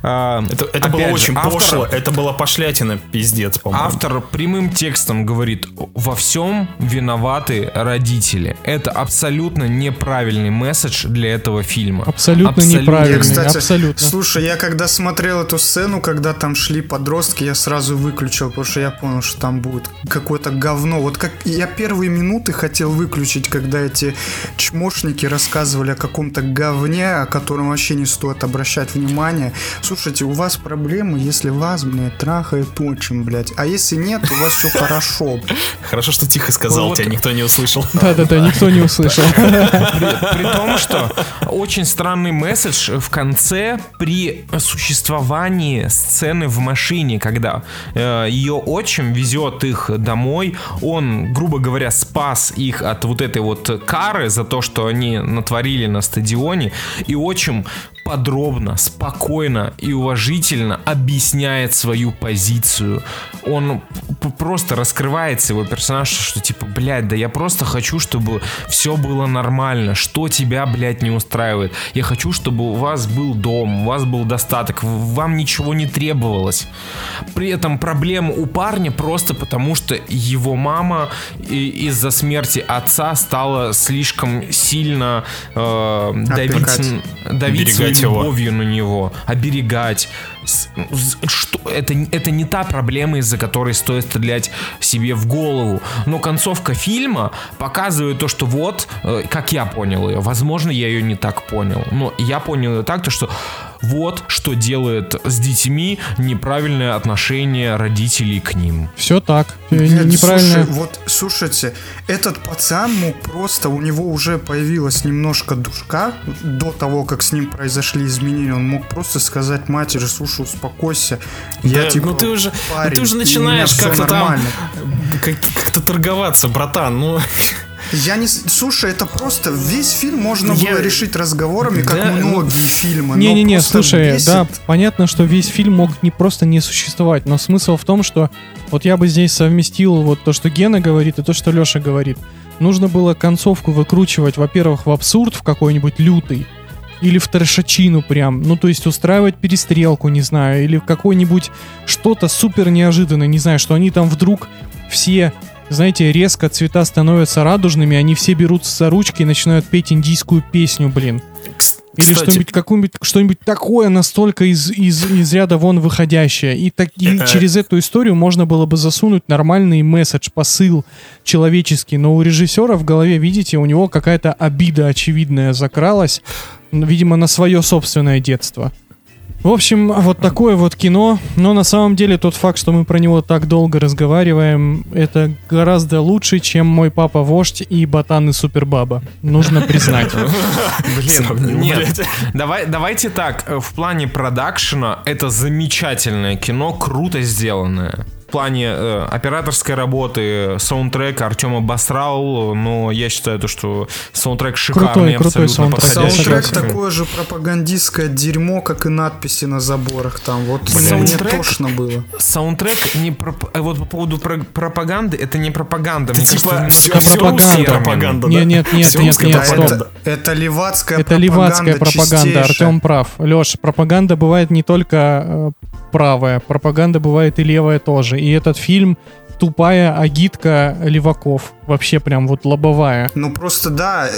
[SPEAKER 1] а,
[SPEAKER 4] Это, это было
[SPEAKER 1] же,
[SPEAKER 4] очень
[SPEAKER 1] автор-
[SPEAKER 4] пошло, это была пошлятина, пиздец, по-моему.
[SPEAKER 1] Автор прямым текстом говорит, во всем виноваты родители. Это абсолютно неправильный месседж для этого фильма.
[SPEAKER 2] Абсолютно
[SPEAKER 1] Абсолютно.
[SPEAKER 2] неправильный,
[SPEAKER 3] Я, кстати,
[SPEAKER 2] абсолютно.
[SPEAKER 3] слушай, я когда смотрел эту сцену, когда там шли подростки, я сразу выключил, потому что я понял, что там будет какое-то говно. Вот как я первые минуты хотел выключить, когда эти чмошники рассказывали о каком-то говне, о котором вообще не стоит обращать внимание. Слушайте, у вас проблемы, если вас, блядь, трахает отчим, блядь. А если нет, у вас все хорошо.
[SPEAKER 4] Хорошо, что тихо сказал,
[SPEAKER 1] Вот.
[SPEAKER 4] тебя никто не услышал.
[SPEAKER 2] Да-да-да, никто не услышал.
[SPEAKER 1] При, при том, что очень странный месседж в конце при существовании сцены в машине, когда э, ее отчим везет их домой, он, грубо говоря, спас их от вот этой вот кары за то, что они натворили на стадионе, и отчим подробно, спокойно и уважительно объясняет свою позицию. Он просто раскрывается его персонаж, что типа, блядь, да я просто хочу, чтобы все было нормально. Что тебя, блядь, не устраивает? Я хочу, чтобы у вас был дом, у вас был достаток, вам ничего не требовалось. При этом проблема у парня просто потому, что его мама из-за смерти отца стала слишком сильно э, давить, давить
[SPEAKER 4] Оберегать
[SPEAKER 1] своей
[SPEAKER 4] его.
[SPEAKER 1] любовью на него, оберегать. Что, это, это не та проблема, из-за которой стоит стрелять себе в голову. Но концовка фильма показывает то, что вот, э, как я понял ее, возможно, я ее не так понял, но я понял ее так, то, что вот что делает с детьми неправильное отношение родителей к ним.
[SPEAKER 2] Все так. Э,
[SPEAKER 3] Блядь,
[SPEAKER 2] Неправильно.
[SPEAKER 3] слушай, вот слушайте, этот пацан мог просто, у него уже появилось немножко душка до того, как с ним произошли изменения. Он мог просто сказать матери, слушай, успокойся. Я
[SPEAKER 4] Да,
[SPEAKER 3] типа
[SPEAKER 4] ну ты уже, ну
[SPEAKER 3] парень,
[SPEAKER 4] ты уже начинаешь как-то там как-то торговаться, братан. Ну, (laughs)
[SPEAKER 3] Я не... Слушай, это просто весь фильм можно
[SPEAKER 4] Я-
[SPEAKER 3] было решить разговорами, как
[SPEAKER 4] Да, ну-
[SPEAKER 3] многие фильмы.
[SPEAKER 2] Не-не-не, слушай,
[SPEAKER 3] бесит.
[SPEAKER 2] да, понятно, что весь фильм мог не просто не существовать, но смысл в том, что вот я бы здесь совместил вот то, что Гена говорит, и то, что Леша говорит. Нужно было концовку выкручивать, во-первых, в абсурд, в какой-нибудь лютый, или в трешачину прям, ну то есть устраивать перестрелку, не знаю, или в какой-нибудь что-то супер неожиданное, не знаю, что они там вдруг все, знаете, резко цвета становятся радужными, они все берутся за ручки и начинают петь индийскую песню, блин. Или
[SPEAKER 4] Кстати,
[SPEAKER 2] что-нибудь, какую-нибудь, что-нибудь такое настолько из, из, из ряда вон выходящее. И, так, и через эту историю можно было бы засунуть нормальный месседж, посыл человеческий. Но у режиссера в голове, видите, у него какая-то обида очевидная закралась, видимо, на свое собственное детство. В общем, вот такое вот кино. Но на самом деле тот факт, что мы про него так долго разговариваем, это гораздо лучше, чем мой папа вождь и ботан и супербаба. Нужно признать. (laughs)
[SPEAKER 1] Блин, нет. давайте так, э, в плане продакшена это замечательное кино, круто сделанное. В плане э, операторской работы, саундтрека Артема Басрал, но я считаю то, что саундтрек шикарный,
[SPEAKER 2] крутой
[SPEAKER 1] абсолютно
[SPEAKER 2] саундтрек.
[SPEAKER 3] Саундтрек такое же пропагандистское дерьмо, как и надписи на заборах там. Вот
[SPEAKER 1] Блин.
[SPEAKER 3] мне
[SPEAKER 1] Саундтрек?
[SPEAKER 3] тошно было.
[SPEAKER 1] Саундтрек не проп- э, вот по поводу про- пропаганды, это не пропаганда. Мне
[SPEAKER 4] типа,
[SPEAKER 1] кажется,
[SPEAKER 2] русская
[SPEAKER 1] термин.
[SPEAKER 4] пропаганда.
[SPEAKER 2] Не,
[SPEAKER 4] да?
[SPEAKER 2] нет, нет, нет,
[SPEAKER 4] русская
[SPEAKER 2] нет,
[SPEAKER 3] Да,
[SPEAKER 2] стоп.
[SPEAKER 4] пропаганда.
[SPEAKER 3] это, это левацкая
[SPEAKER 2] Это левацкая пропаганда. Артем прав. Леш, пропаганда бывает не только э, правая, пропаганда бывает и левая тоже. И этот фильм тупая агитка леваков. Вообще прям вот лобовая.
[SPEAKER 3] Ну просто да,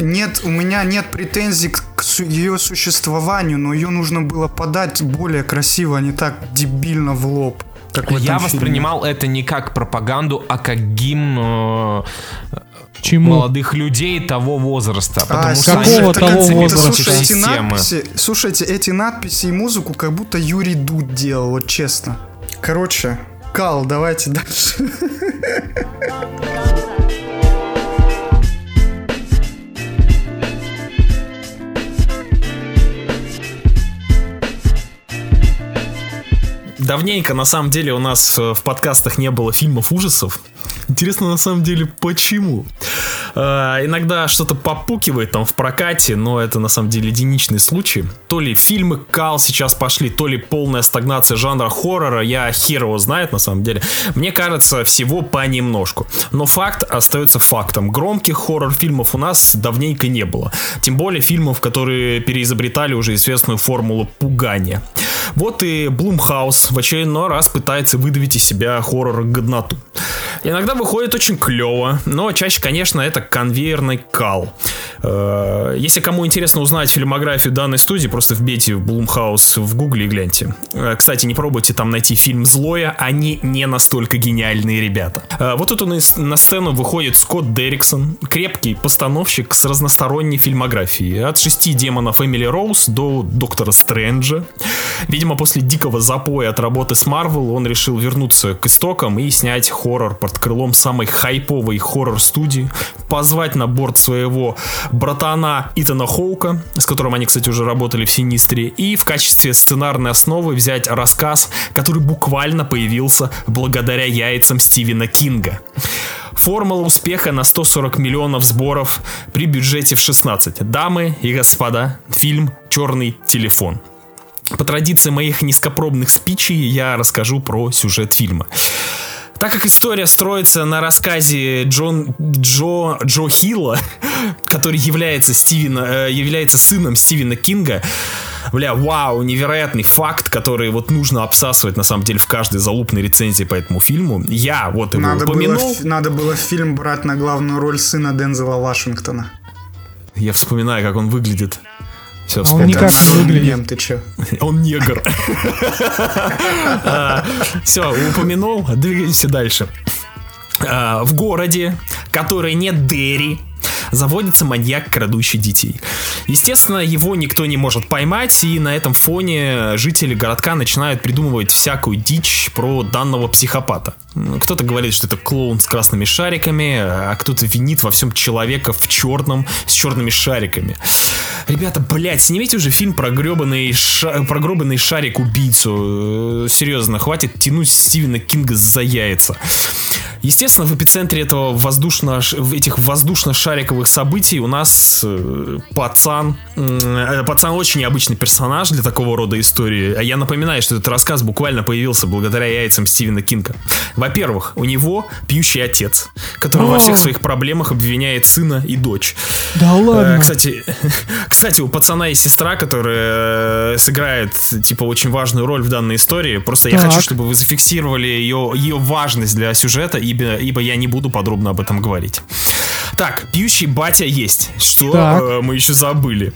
[SPEAKER 3] нет, у меня нет претензий к, к су- ее существованию, но ее нужно было подать более красиво, а не так дебильно в лоб. Как в
[SPEAKER 1] Я
[SPEAKER 3] фильме.
[SPEAKER 1] воспринимал это не как пропаганду, а как гимн э,
[SPEAKER 2] Чему?
[SPEAKER 1] молодых людей того возраста. Потому что
[SPEAKER 2] какого
[SPEAKER 1] они, в
[SPEAKER 2] того
[SPEAKER 1] принципе,
[SPEAKER 2] возраста?
[SPEAKER 1] против
[SPEAKER 3] Слушай, эти
[SPEAKER 1] системы.
[SPEAKER 3] надписи, слушайте, эти надписи и музыку как будто Юрий Дуд делал, вот честно. Короче, Кал, давайте дальше.
[SPEAKER 4] Давненько, на самом деле, у нас э, в подкастах не было фильмов ужасов. Интересно, на самом деле, почему? Э, иногда что-то попукивает там в прокате, но это на самом деле единичный случай. То ли фильмы кал сейчас пошли, то ли полная стагнация жанра хоррора, я хер его знает на самом деле. Мне кажется, всего понемножку. Но факт остается фактом. Громких хоррор-фильмов у нас давненько не было. Тем более фильмов, которые переизобретали уже известную формулу пугания. Вот и Блумхаус в очередной раз пытается выдавить из себя хоррор-годноту. Иногда выходит очень клево, но чаще, конечно, это конвейерный кал. Э, если кому интересно узнать фильмографию данной студии, просто вбейте Блумхаус в гугле и гляньте. Э, кстати, не пробуйте там найти фильм «Злое», они не настолько гениальные ребята. Э, вот тут на сцену выходит Скотт Дерриксон, крепкий постановщик с разносторонней фильмографией. От шести демонов Эмили Роуз до Доктора Стрэнджа. Видимо, после дикого запоя от работы с Марвел он решил вернуться к истокам и снять хоррор под крылом самой хайповой хоррор-студии, позвать на борт своего братана Итана Хоука, с которым они, кстати, уже работали в Синистре, и в качестве сценарной основы взять рассказ, который буквально появился благодаря яйцам Стивена Кинга. Формула успеха на 140 миллионов сборов при бюджете в 16. Дамы и господа, фильм «Черный телефон». По традиции моих низкопробных спичей я расскажу про сюжет фильма. Так как история строится на рассказе Джон, Джо, Джо Хилла, (laughs) который является, Стивена, э, является сыном Стивена Кинга, бля, вау, невероятный факт, который вот нужно обсасывать на самом деле в каждой залупной рецензии по этому фильму. Я вот его
[SPEAKER 3] надо
[SPEAKER 4] упомянул.
[SPEAKER 3] Было, надо было фильм брать на главную роль сына Дензела Вашингтона.
[SPEAKER 4] Я вспоминаю, как он выглядит.
[SPEAKER 2] Все, а он никак не выглядит.
[SPEAKER 3] Ты че? (laughs)
[SPEAKER 4] Он негр. Все, упомянул, двигаемся дальше. А, в городе, который не Дерри, заводится маньяк, крадущий детей. Естественно, его никто не может поймать, и на этом фоне жители городка начинают придумывать всякую дичь про данного психопата. Кто-то говорит, что это клоун с красными шариками, а кто-то винит во всем человека в черном с черными шариками. Ребята, блядь, снимите уже фильм про гребаный, ша... про гребаный шарик убийцу. Э, серьезно, хватит тянуть Стивена Кинга за яйца. Естественно, в эпицентре этого воздушно, этих воздушно-шариковых событий у нас э, пацан. Э, пацан очень необычный персонаж для такого рода истории. А я напоминаю, что этот рассказ буквально появился благодаря яйцам Стивена Кинга. Во-первых, у него пьющий отец, который О! во всех своих проблемах обвиняет сына и дочь.
[SPEAKER 2] Да ладно.
[SPEAKER 4] Э, кстати, (laughs) кстати, у пацана есть сестра, которая сыграет типа очень важную роль в данной истории. Просто так. я хочу, чтобы вы зафиксировали ее, ее важность для сюжета ибо, ибо я не буду подробно об этом говорить. Так, пьющий батя есть. Что э, мы еще забыли?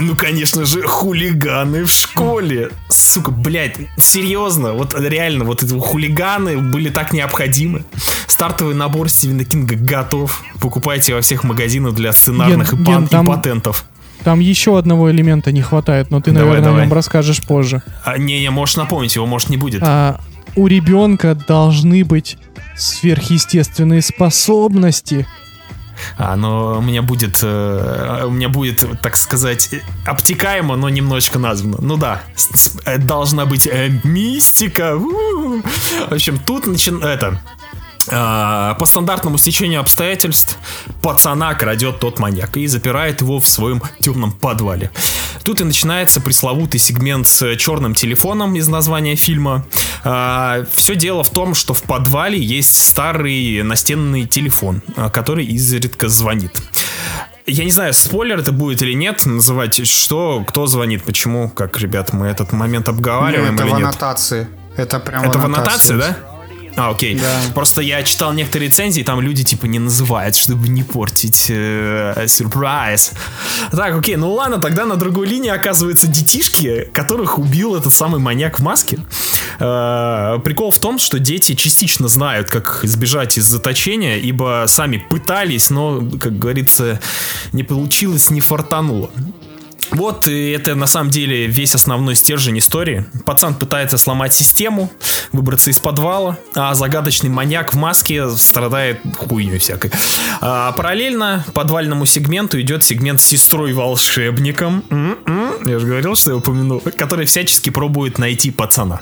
[SPEAKER 4] Ну, конечно же, хулиганы в школе. Сука, блядь, серьезно, вот реально, вот эти хулиганы были так необходимы. Стартовый набор Стивена Кинга готов. Покупайте во всех магазинах для сценарных ген, и, пан, там... и патентов.
[SPEAKER 2] Там еще одного элемента не хватает, но ты, давай, наверное, давай. о нем расскажешь позже.
[SPEAKER 4] А, не, не, можешь напомнить, его может не будет.
[SPEAKER 2] А, у ребенка должны быть сверхъестественные способности.
[SPEAKER 4] А, но у меня будет, э, у меня будет, так сказать, обтекаемо, но немножечко названо. Ну да, э, должна быть э, мистика. В общем, тут начинается это а, по стандартному стечению обстоятельств пацана крадет тот маньяк и запирает его в своем темном подвале. Тут и начинается пресловутый сегмент с черным телефоном из названия фильма. А, все дело в том, что в подвале есть старый настенный телефон, а, который изредка звонит. Я не знаю, спойлер это будет или нет, называть что, кто звонит, почему, как, ребят, мы этот момент обговариваем
[SPEAKER 3] ну, это
[SPEAKER 4] или
[SPEAKER 3] в
[SPEAKER 4] нет?
[SPEAKER 3] аннотации. Это прям
[SPEAKER 4] Это
[SPEAKER 3] в
[SPEAKER 4] аннотации, да? А, окей. Да. Просто я читал некоторые рецензии, там люди типа не называют, чтобы не портить э, сюрприз. Так, окей, ну ладно, тогда на другой линии оказываются детишки, которых убил этот самый маньяк в маске. Э, прикол в том, что дети частично знают, как избежать из заточения, ибо сами пытались, но, как говорится, не получилось, не фартануло. Вот это на самом деле весь основной стержень истории. Пацан пытается сломать систему, выбраться из подвала, а загадочный маньяк в маске страдает хуйней всякой. А, параллельно подвальному сегменту идет сегмент с сестрой-волшебником. М-м-м. я же говорил, что я упомяну, который всячески пробует найти пацана.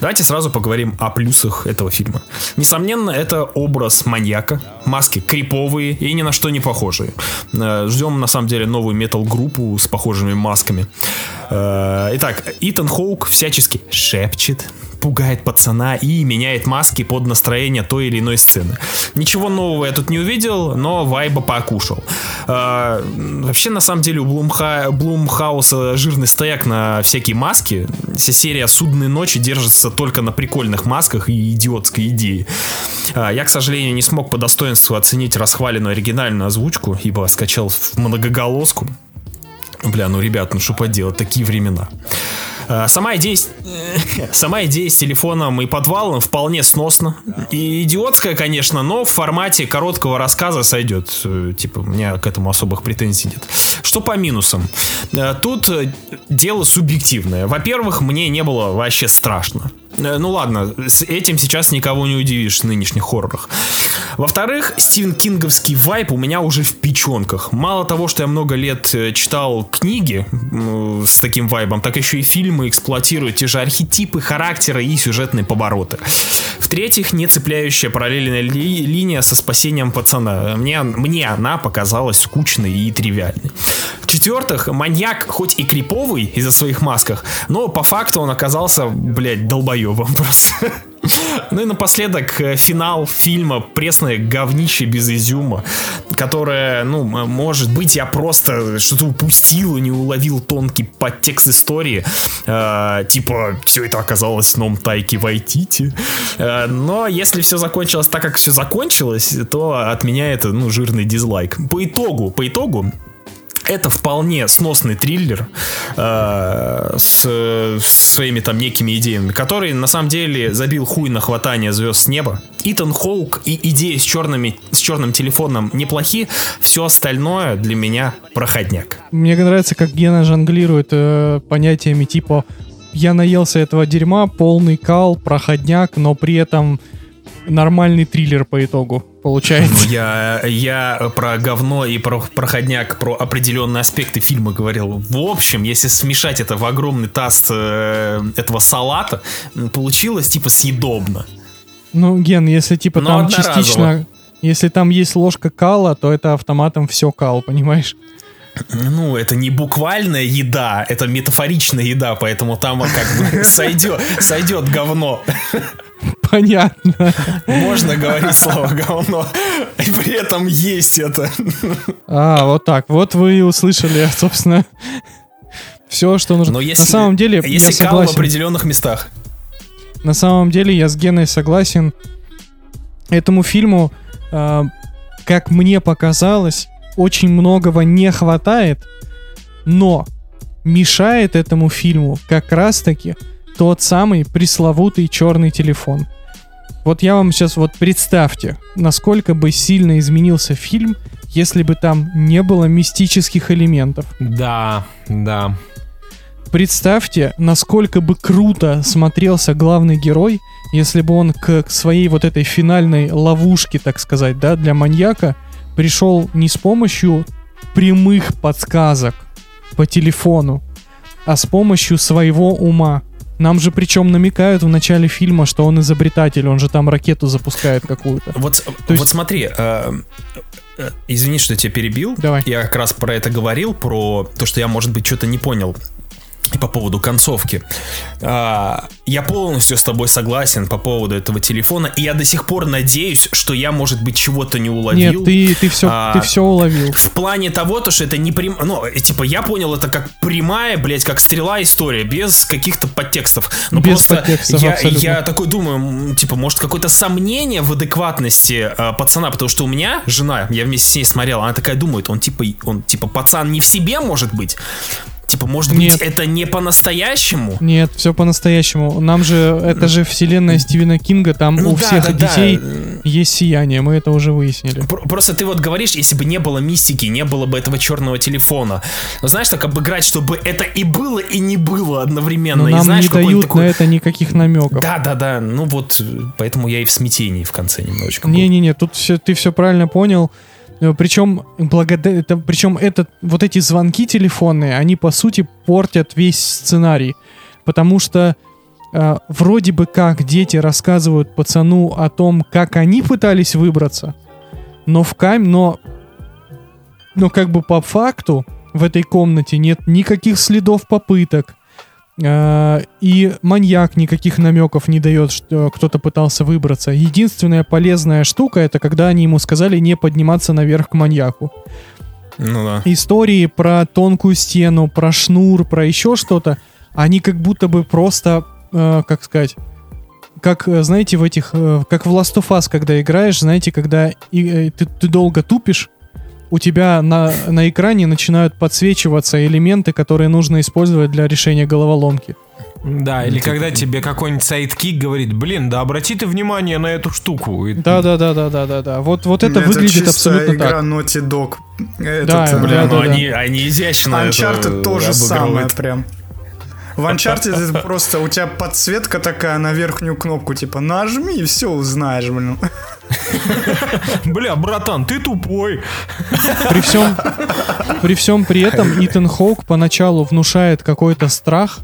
[SPEAKER 4] Давайте сразу поговорим о плюсах этого фильма. Несомненно, это образ маньяка, маски криповые и ни на что не похожие. Э, Ждем, на самом деле, новую метал-группу с похожими масками. Э, Итак, Итан Хоук всячески шепчет, пугает пацана и меняет маски под настроение той или иной сцены. Ничего нового я тут не увидел, но вайба покушал. Э, вообще, на самом деле, у Блумха... Блумхауса жирный стояк на всякие маски. Вся серия «Судные ночи» держится только на прикольных масках и идиотской идее. Э, я, к сожалению, не смог по достоинству оценить расхваленную оригинальную озвучку, ибо скачал в многоголоску. Бля, ну, ребят, ну что поделать, такие времена. Э, Сама идея, (laughs) сама идея с телефоном и подвалом вполне сносно. И идиотская, конечно, но в формате короткого рассказа сойдет. Э, Типа, у меня к этому особых претензий нет. Что по минусам? Э, Тут дело субъективное. Во-первых, мне не было вообще страшно. Э, Ну ладно, с этим сейчас никого не удивишь в нынешних хоррорах. Во-вторых, Стивен Кинговский вайп у меня уже в печенках. Мало того, что я много лет э, читал книги м, с таким вайбом, так еще и фильмы эксплуатируют те же архетипы, характера и сюжетные повороты. В-третьих, не цепляющая параллельная ли- линия со спасением пацана. Мне, мне она показалась скучной и тривиальной. В-четвертых, маньяк хоть и криповый из-за своих масках, но по факту он оказался, блядь, долбоебом просто. Ну и напоследок э, финал фильма пресное говнище без изюма, которое, ну, может быть, я просто что-то упустил и не уловил тонкий подтекст истории. Э, типа, все это оказалось сном Тайки Вайтити. Э, но если все закончилось так, как все закончилось, то от меня это, ну, жирный дизлайк. По итогу, по итогу, это вполне сносный триллер э, с, с своими там некими идеями, который на самом деле забил хуй на хватание звезд с неба. Итан Хоук и идеи с, черными, с черным телефоном неплохи, все остальное для меня проходняк.
[SPEAKER 2] Мне нравится, как Гена жонглирует э, понятиями типа «я наелся этого дерьма, полный кал, проходняк, но при этом нормальный триллер по итогу получается».
[SPEAKER 4] Ну, я, я про говно и про проходняк, про определенные аспекты фильма говорил. В общем, если смешать это в огромный таз э, этого салата, получилось типа съедобно.
[SPEAKER 2] Ну, Ген, если типа
[SPEAKER 4] Но
[SPEAKER 2] там
[SPEAKER 4] одноразово.
[SPEAKER 2] частично... Если там есть ложка кала, то это автоматом все кал, понимаешь?
[SPEAKER 4] Ну, это не буквальная еда, это метафоричная еда, поэтому там как бы (laughs) сойдет, сойдет говно.
[SPEAKER 2] Понятно.
[SPEAKER 4] Можно говорить слово говно, и при этом есть это.
[SPEAKER 2] А, вот так. Вот вы и услышали, собственно, все, что нужно.
[SPEAKER 4] Но если,
[SPEAKER 2] На самом деле, я
[SPEAKER 4] если в
[SPEAKER 2] согласен.
[SPEAKER 4] определенных местах.
[SPEAKER 2] На самом деле, я с Геной согласен. Этому фильму, а, как мне показалось, очень многого не хватает, но мешает этому фильму как раз-таки тот самый пресловутый черный телефон. Вот я вам сейчас вот представьте, насколько бы сильно изменился фильм, если бы там не было мистических элементов.
[SPEAKER 1] Да, да.
[SPEAKER 2] Представьте, насколько бы круто смотрелся главный герой, если бы он к своей вот этой финальной ловушке, так сказать, да, для маньяка пришел не с помощью прямых подсказок по телефону, а с помощью своего ума. Нам же причем намекают в начале фильма, что он изобретатель, он же там ракету запускает какую-то.
[SPEAKER 4] Вот,
[SPEAKER 2] есть-
[SPEAKER 4] вот смотри, э, э, извини, что я тебя перебил.
[SPEAKER 2] Давай.
[SPEAKER 4] Я как раз про это говорил, про то, что я, может быть, что-то не понял. И по поводу концовки. А, я полностью с тобой согласен по поводу этого телефона, и я до сих пор надеюсь, что я, может быть, чего-то не уловил.
[SPEAKER 2] Нет, ты, ты все,
[SPEAKER 4] А,
[SPEAKER 2] ты все уловил.
[SPEAKER 4] В плане того, то, что это не прям... Ну, э, типа, я понял это как прямая, блядь, как стрела история, без каких-то подтекстов. Но
[SPEAKER 2] Без
[SPEAKER 4] просто
[SPEAKER 2] подтекстов,
[SPEAKER 4] я,
[SPEAKER 2] абсолютно.
[SPEAKER 4] я такой думаю, типа, может, какое-то сомнение в адекватности э, пацана, потому что у меня жена, я вместе с ней смотрел, она такая думает, он типа, он типа пацан не в себе, может быть? Типа, может
[SPEAKER 2] Нет.
[SPEAKER 4] быть, это не по-настоящему?
[SPEAKER 2] Нет, все по-настоящему. Нам же, это же вселенная Стивена Кинга, там
[SPEAKER 4] Ну
[SPEAKER 2] у
[SPEAKER 4] да,
[SPEAKER 2] всех
[SPEAKER 4] да, да.
[SPEAKER 2] детей есть сияние, мы это уже выяснили.
[SPEAKER 4] Пр- Просто ты вот говоришь, если бы не было мистики, не было бы этого черного телефона. Но знаешь, так обыграть, чтобы это и было, и не было одновременно.
[SPEAKER 2] Но
[SPEAKER 4] и
[SPEAKER 2] нам
[SPEAKER 4] знаешь,
[SPEAKER 2] не дают
[SPEAKER 4] такой-
[SPEAKER 2] на это никаких намеков.
[SPEAKER 4] Да, да, да. Ну вот, поэтому я и в смятении в конце немножечко.
[SPEAKER 2] Не-не-не, тут все, ты все правильно понял. Причем, благодаря, причем это, вот эти звонки телефонные, они по сути портят весь сценарий. Потому что э, вроде бы как дети рассказывают пацану о том, как они пытались выбраться, но в кам... но, но как бы по факту в этой комнате нет никаких следов попыток, э, и маньяк никаких намеков не дает, что кто-то пытался выбраться. Единственная полезная штука это когда они ему сказали не подниматься наверх к маньяку.
[SPEAKER 4] Ну да.
[SPEAKER 2] Истории про тонкую стену, про шнур, про еще что-то, они как будто бы просто, э, как сказать, как, э, знаете, в этих, э, как в Last of Us, когда играешь, знаете, когда и, э, ты, ты долго тупишь, у тебя на, на экране начинают подсвечиваться элементы, которые нужно использовать для решения головоломки.
[SPEAKER 1] Да, или когда тебе какой-нибудь сайт-кик говорит, блин, да обрати ты внимание на эту штуку.
[SPEAKER 2] Да, да, да, да, да, да, да. Вот, вот это
[SPEAKER 3] Это
[SPEAKER 2] выглядит абсолютно
[SPEAKER 3] игра
[SPEAKER 2] так.
[SPEAKER 3] Naughty Dog. Этот,
[SPEAKER 2] Да,
[SPEAKER 3] э,
[SPEAKER 4] Блин,
[SPEAKER 2] да,
[SPEAKER 4] ну
[SPEAKER 2] да,
[SPEAKER 4] они, они изящно это
[SPEAKER 3] Uncharted то же самое прям. В (laughs) Uncharted это просто у тебя подсветка такая на верхнюю кнопку, типа нажми и все узнаешь, блин. (laughs)
[SPEAKER 1] Бля, братан, ты тупой.
[SPEAKER 2] При всем, при всем при этом Итан Хоук поначалу внушает какой-то страх,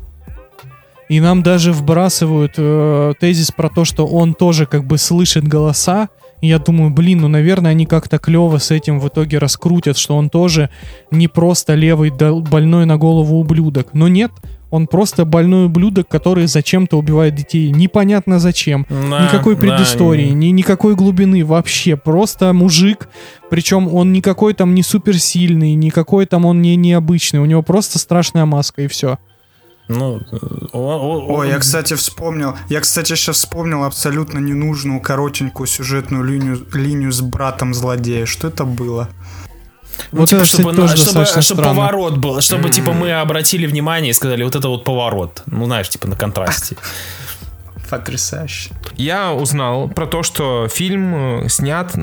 [SPEAKER 2] и нам даже вбрасывают э, тезис про то, что он тоже как бы слышит голоса. И я думаю, блин, ну, наверное, они как-то клево с этим в итоге раскрутят, что он тоже не просто левый больной на голову ублюдок. Но нет, он просто больной ублюдок, который зачем-то убивает детей. Непонятно зачем.
[SPEAKER 4] Да,
[SPEAKER 2] Никакой
[SPEAKER 4] да,
[SPEAKER 2] предыстории, ни, никакой глубины вообще. Просто мужик. Причем он никакой там не суперсильный, никакой там он не необычный. У него просто страшная маска и все.
[SPEAKER 4] Ну, э, о-
[SPEAKER 3] я, кстати, вспомнил. Я, кстати, сейчас вспомнил абсолютно ненужную коротенькую сюжетную линию, линию с братом злодея. Что это было?
[SPEAKER 4] Ну, типа, чтобы,
[SPEAKER 2] тоже
[SPEAKER 4] чтобы,
[SPEAKER 2] достаточно
[SPEAKER 4] чтобы
[SPEAKER 2] странно.
[SPEAKER 4] поворот был, чтобы, типа, мы обратили внимание и сказали, вот это вот поворот. Ну, знаешь, типа, на контрасте.
[SPEAKER 3] Потрясающе.
[SPEAKER 1] Я узнал про то, что фильм э, снят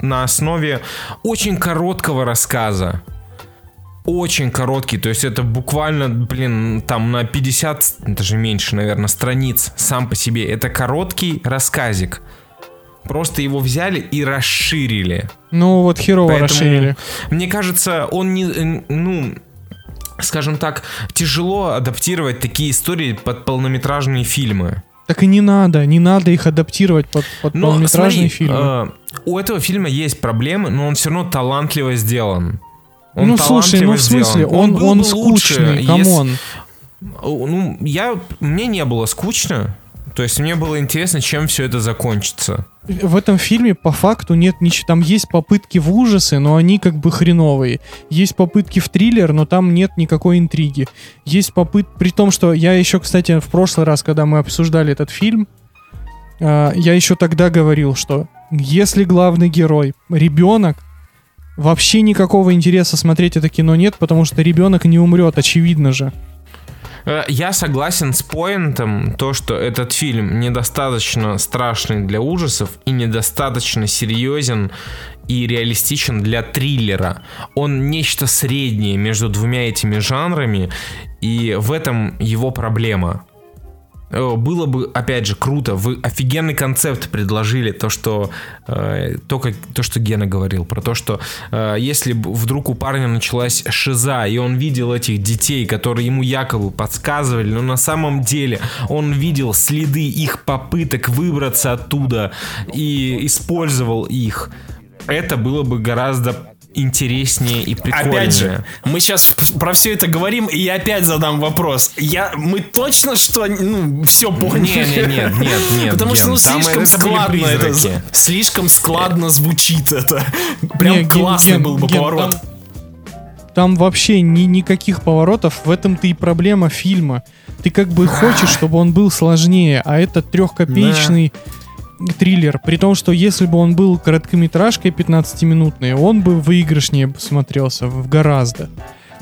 [SPEAKER 1] на основе очень короткого рассказа. Очень короткий, то есть это буквально, блин, там на 50, даже меньше, наверное, страниц сам по себе. Это короткий рассказик. Просто его взяли и расширили.
[SPEAKER 2] Ну вот херово
[SPEAKER 1] Поэтому,
[SPEAKER 2] расширили.
[SPEAKER 1] Мне кажется, он не, э, ну, скажем так, тяжело адаптировать такие истории под полнометражные фильмы.
[SPEAKER 2] Так и не надо, не надо их адаптировать под, под
[SPEAKER 1] Но
[SPEAKER 2] полнометражные
[SPEAKER 1] смотри,
[SPEAKER 2] фильмы.
[SPEAKER 1] э, у этого фильма есть проблемы, но он все равно талантливо сделан. Он
[SPEAKER 2] ну слушай, ну в смысле,
[SPEAKER 1] сделан.
[SPEAKER 2] он,
[SPEAKER 1] был
[SPEAKER 2] он,
[SPEAKER 1] бы лучше,
[SPEAKER 2] скучный,
[SPEAKER 1] если-
[SPEAKER 2] come on.
[SPEAKER 1] Ну, я, мне не было скучно. То есть мне было интересно, чем все это закончится.
[SPEAKER 2] В этом фильме по факту нет ничего. Там есть попытки в ужасы, но они как бы хреновые. Есть попытки в триллер, но там нет никакой интриги. Есть попыт... При том, что я еще, кстати, в прошлый раз, когда мы обсуждали этот фильм, а, я еще тогда говорил, что если главный герой ребенок, вообще никакого интереса смотреть это кино нет, потому что ребенок не умрет, очевидно же.
[SPEAKER 1] Э, Я согласен с поинтом, то, что этот фильм недостаточно страшный для ужасов и недостаточно серьезен и реалистичен для триллера. Он нечто среднее между двумя этими жанрами, и в этом его проблема. Э, Было бы, опять же, круто. Вы офигенный концепт предложили. То, что э, то, как, то, что Гена говорил, про то, что э, если вдруг у парня началась шиза, и он видел этих детей, которые ему якобы подсказывали, но на самом деле он видел следы их попыток выбраться оттуда и использовал их. Это было бы гораздо интереснее и прикольнее.
[SPEAKER 4] Опять же, мы сейчас про все это говорим, и я опять задам вопрос. Я, мы точно что, ну, все поняли?
[SPEAKER 1] Не, не, нет, (laughs) нет, нет,
[SPEAKER 4] Потому что, ну, слишком складно это, слишком складно звучит это. Прям
[SPEAKER 2] Не,
[SPEAKER 4] классный
[SPEAKER 2] Ген-
[SPEAKER 4] был бы
[SPEAKER 2] Ген,
[SPEAKER 4] поворот.
[SPEAKER 2] Там, там вообще ни, никаких поворотов. В этом-то и проблема фильма. Ты как бы хочешь, чтобы он был сложнее, а это трехкопеечный триллер. При том, что если бы он был короткометражкой 15-минутной, он бы выигрышнее смотрелся в гораздо.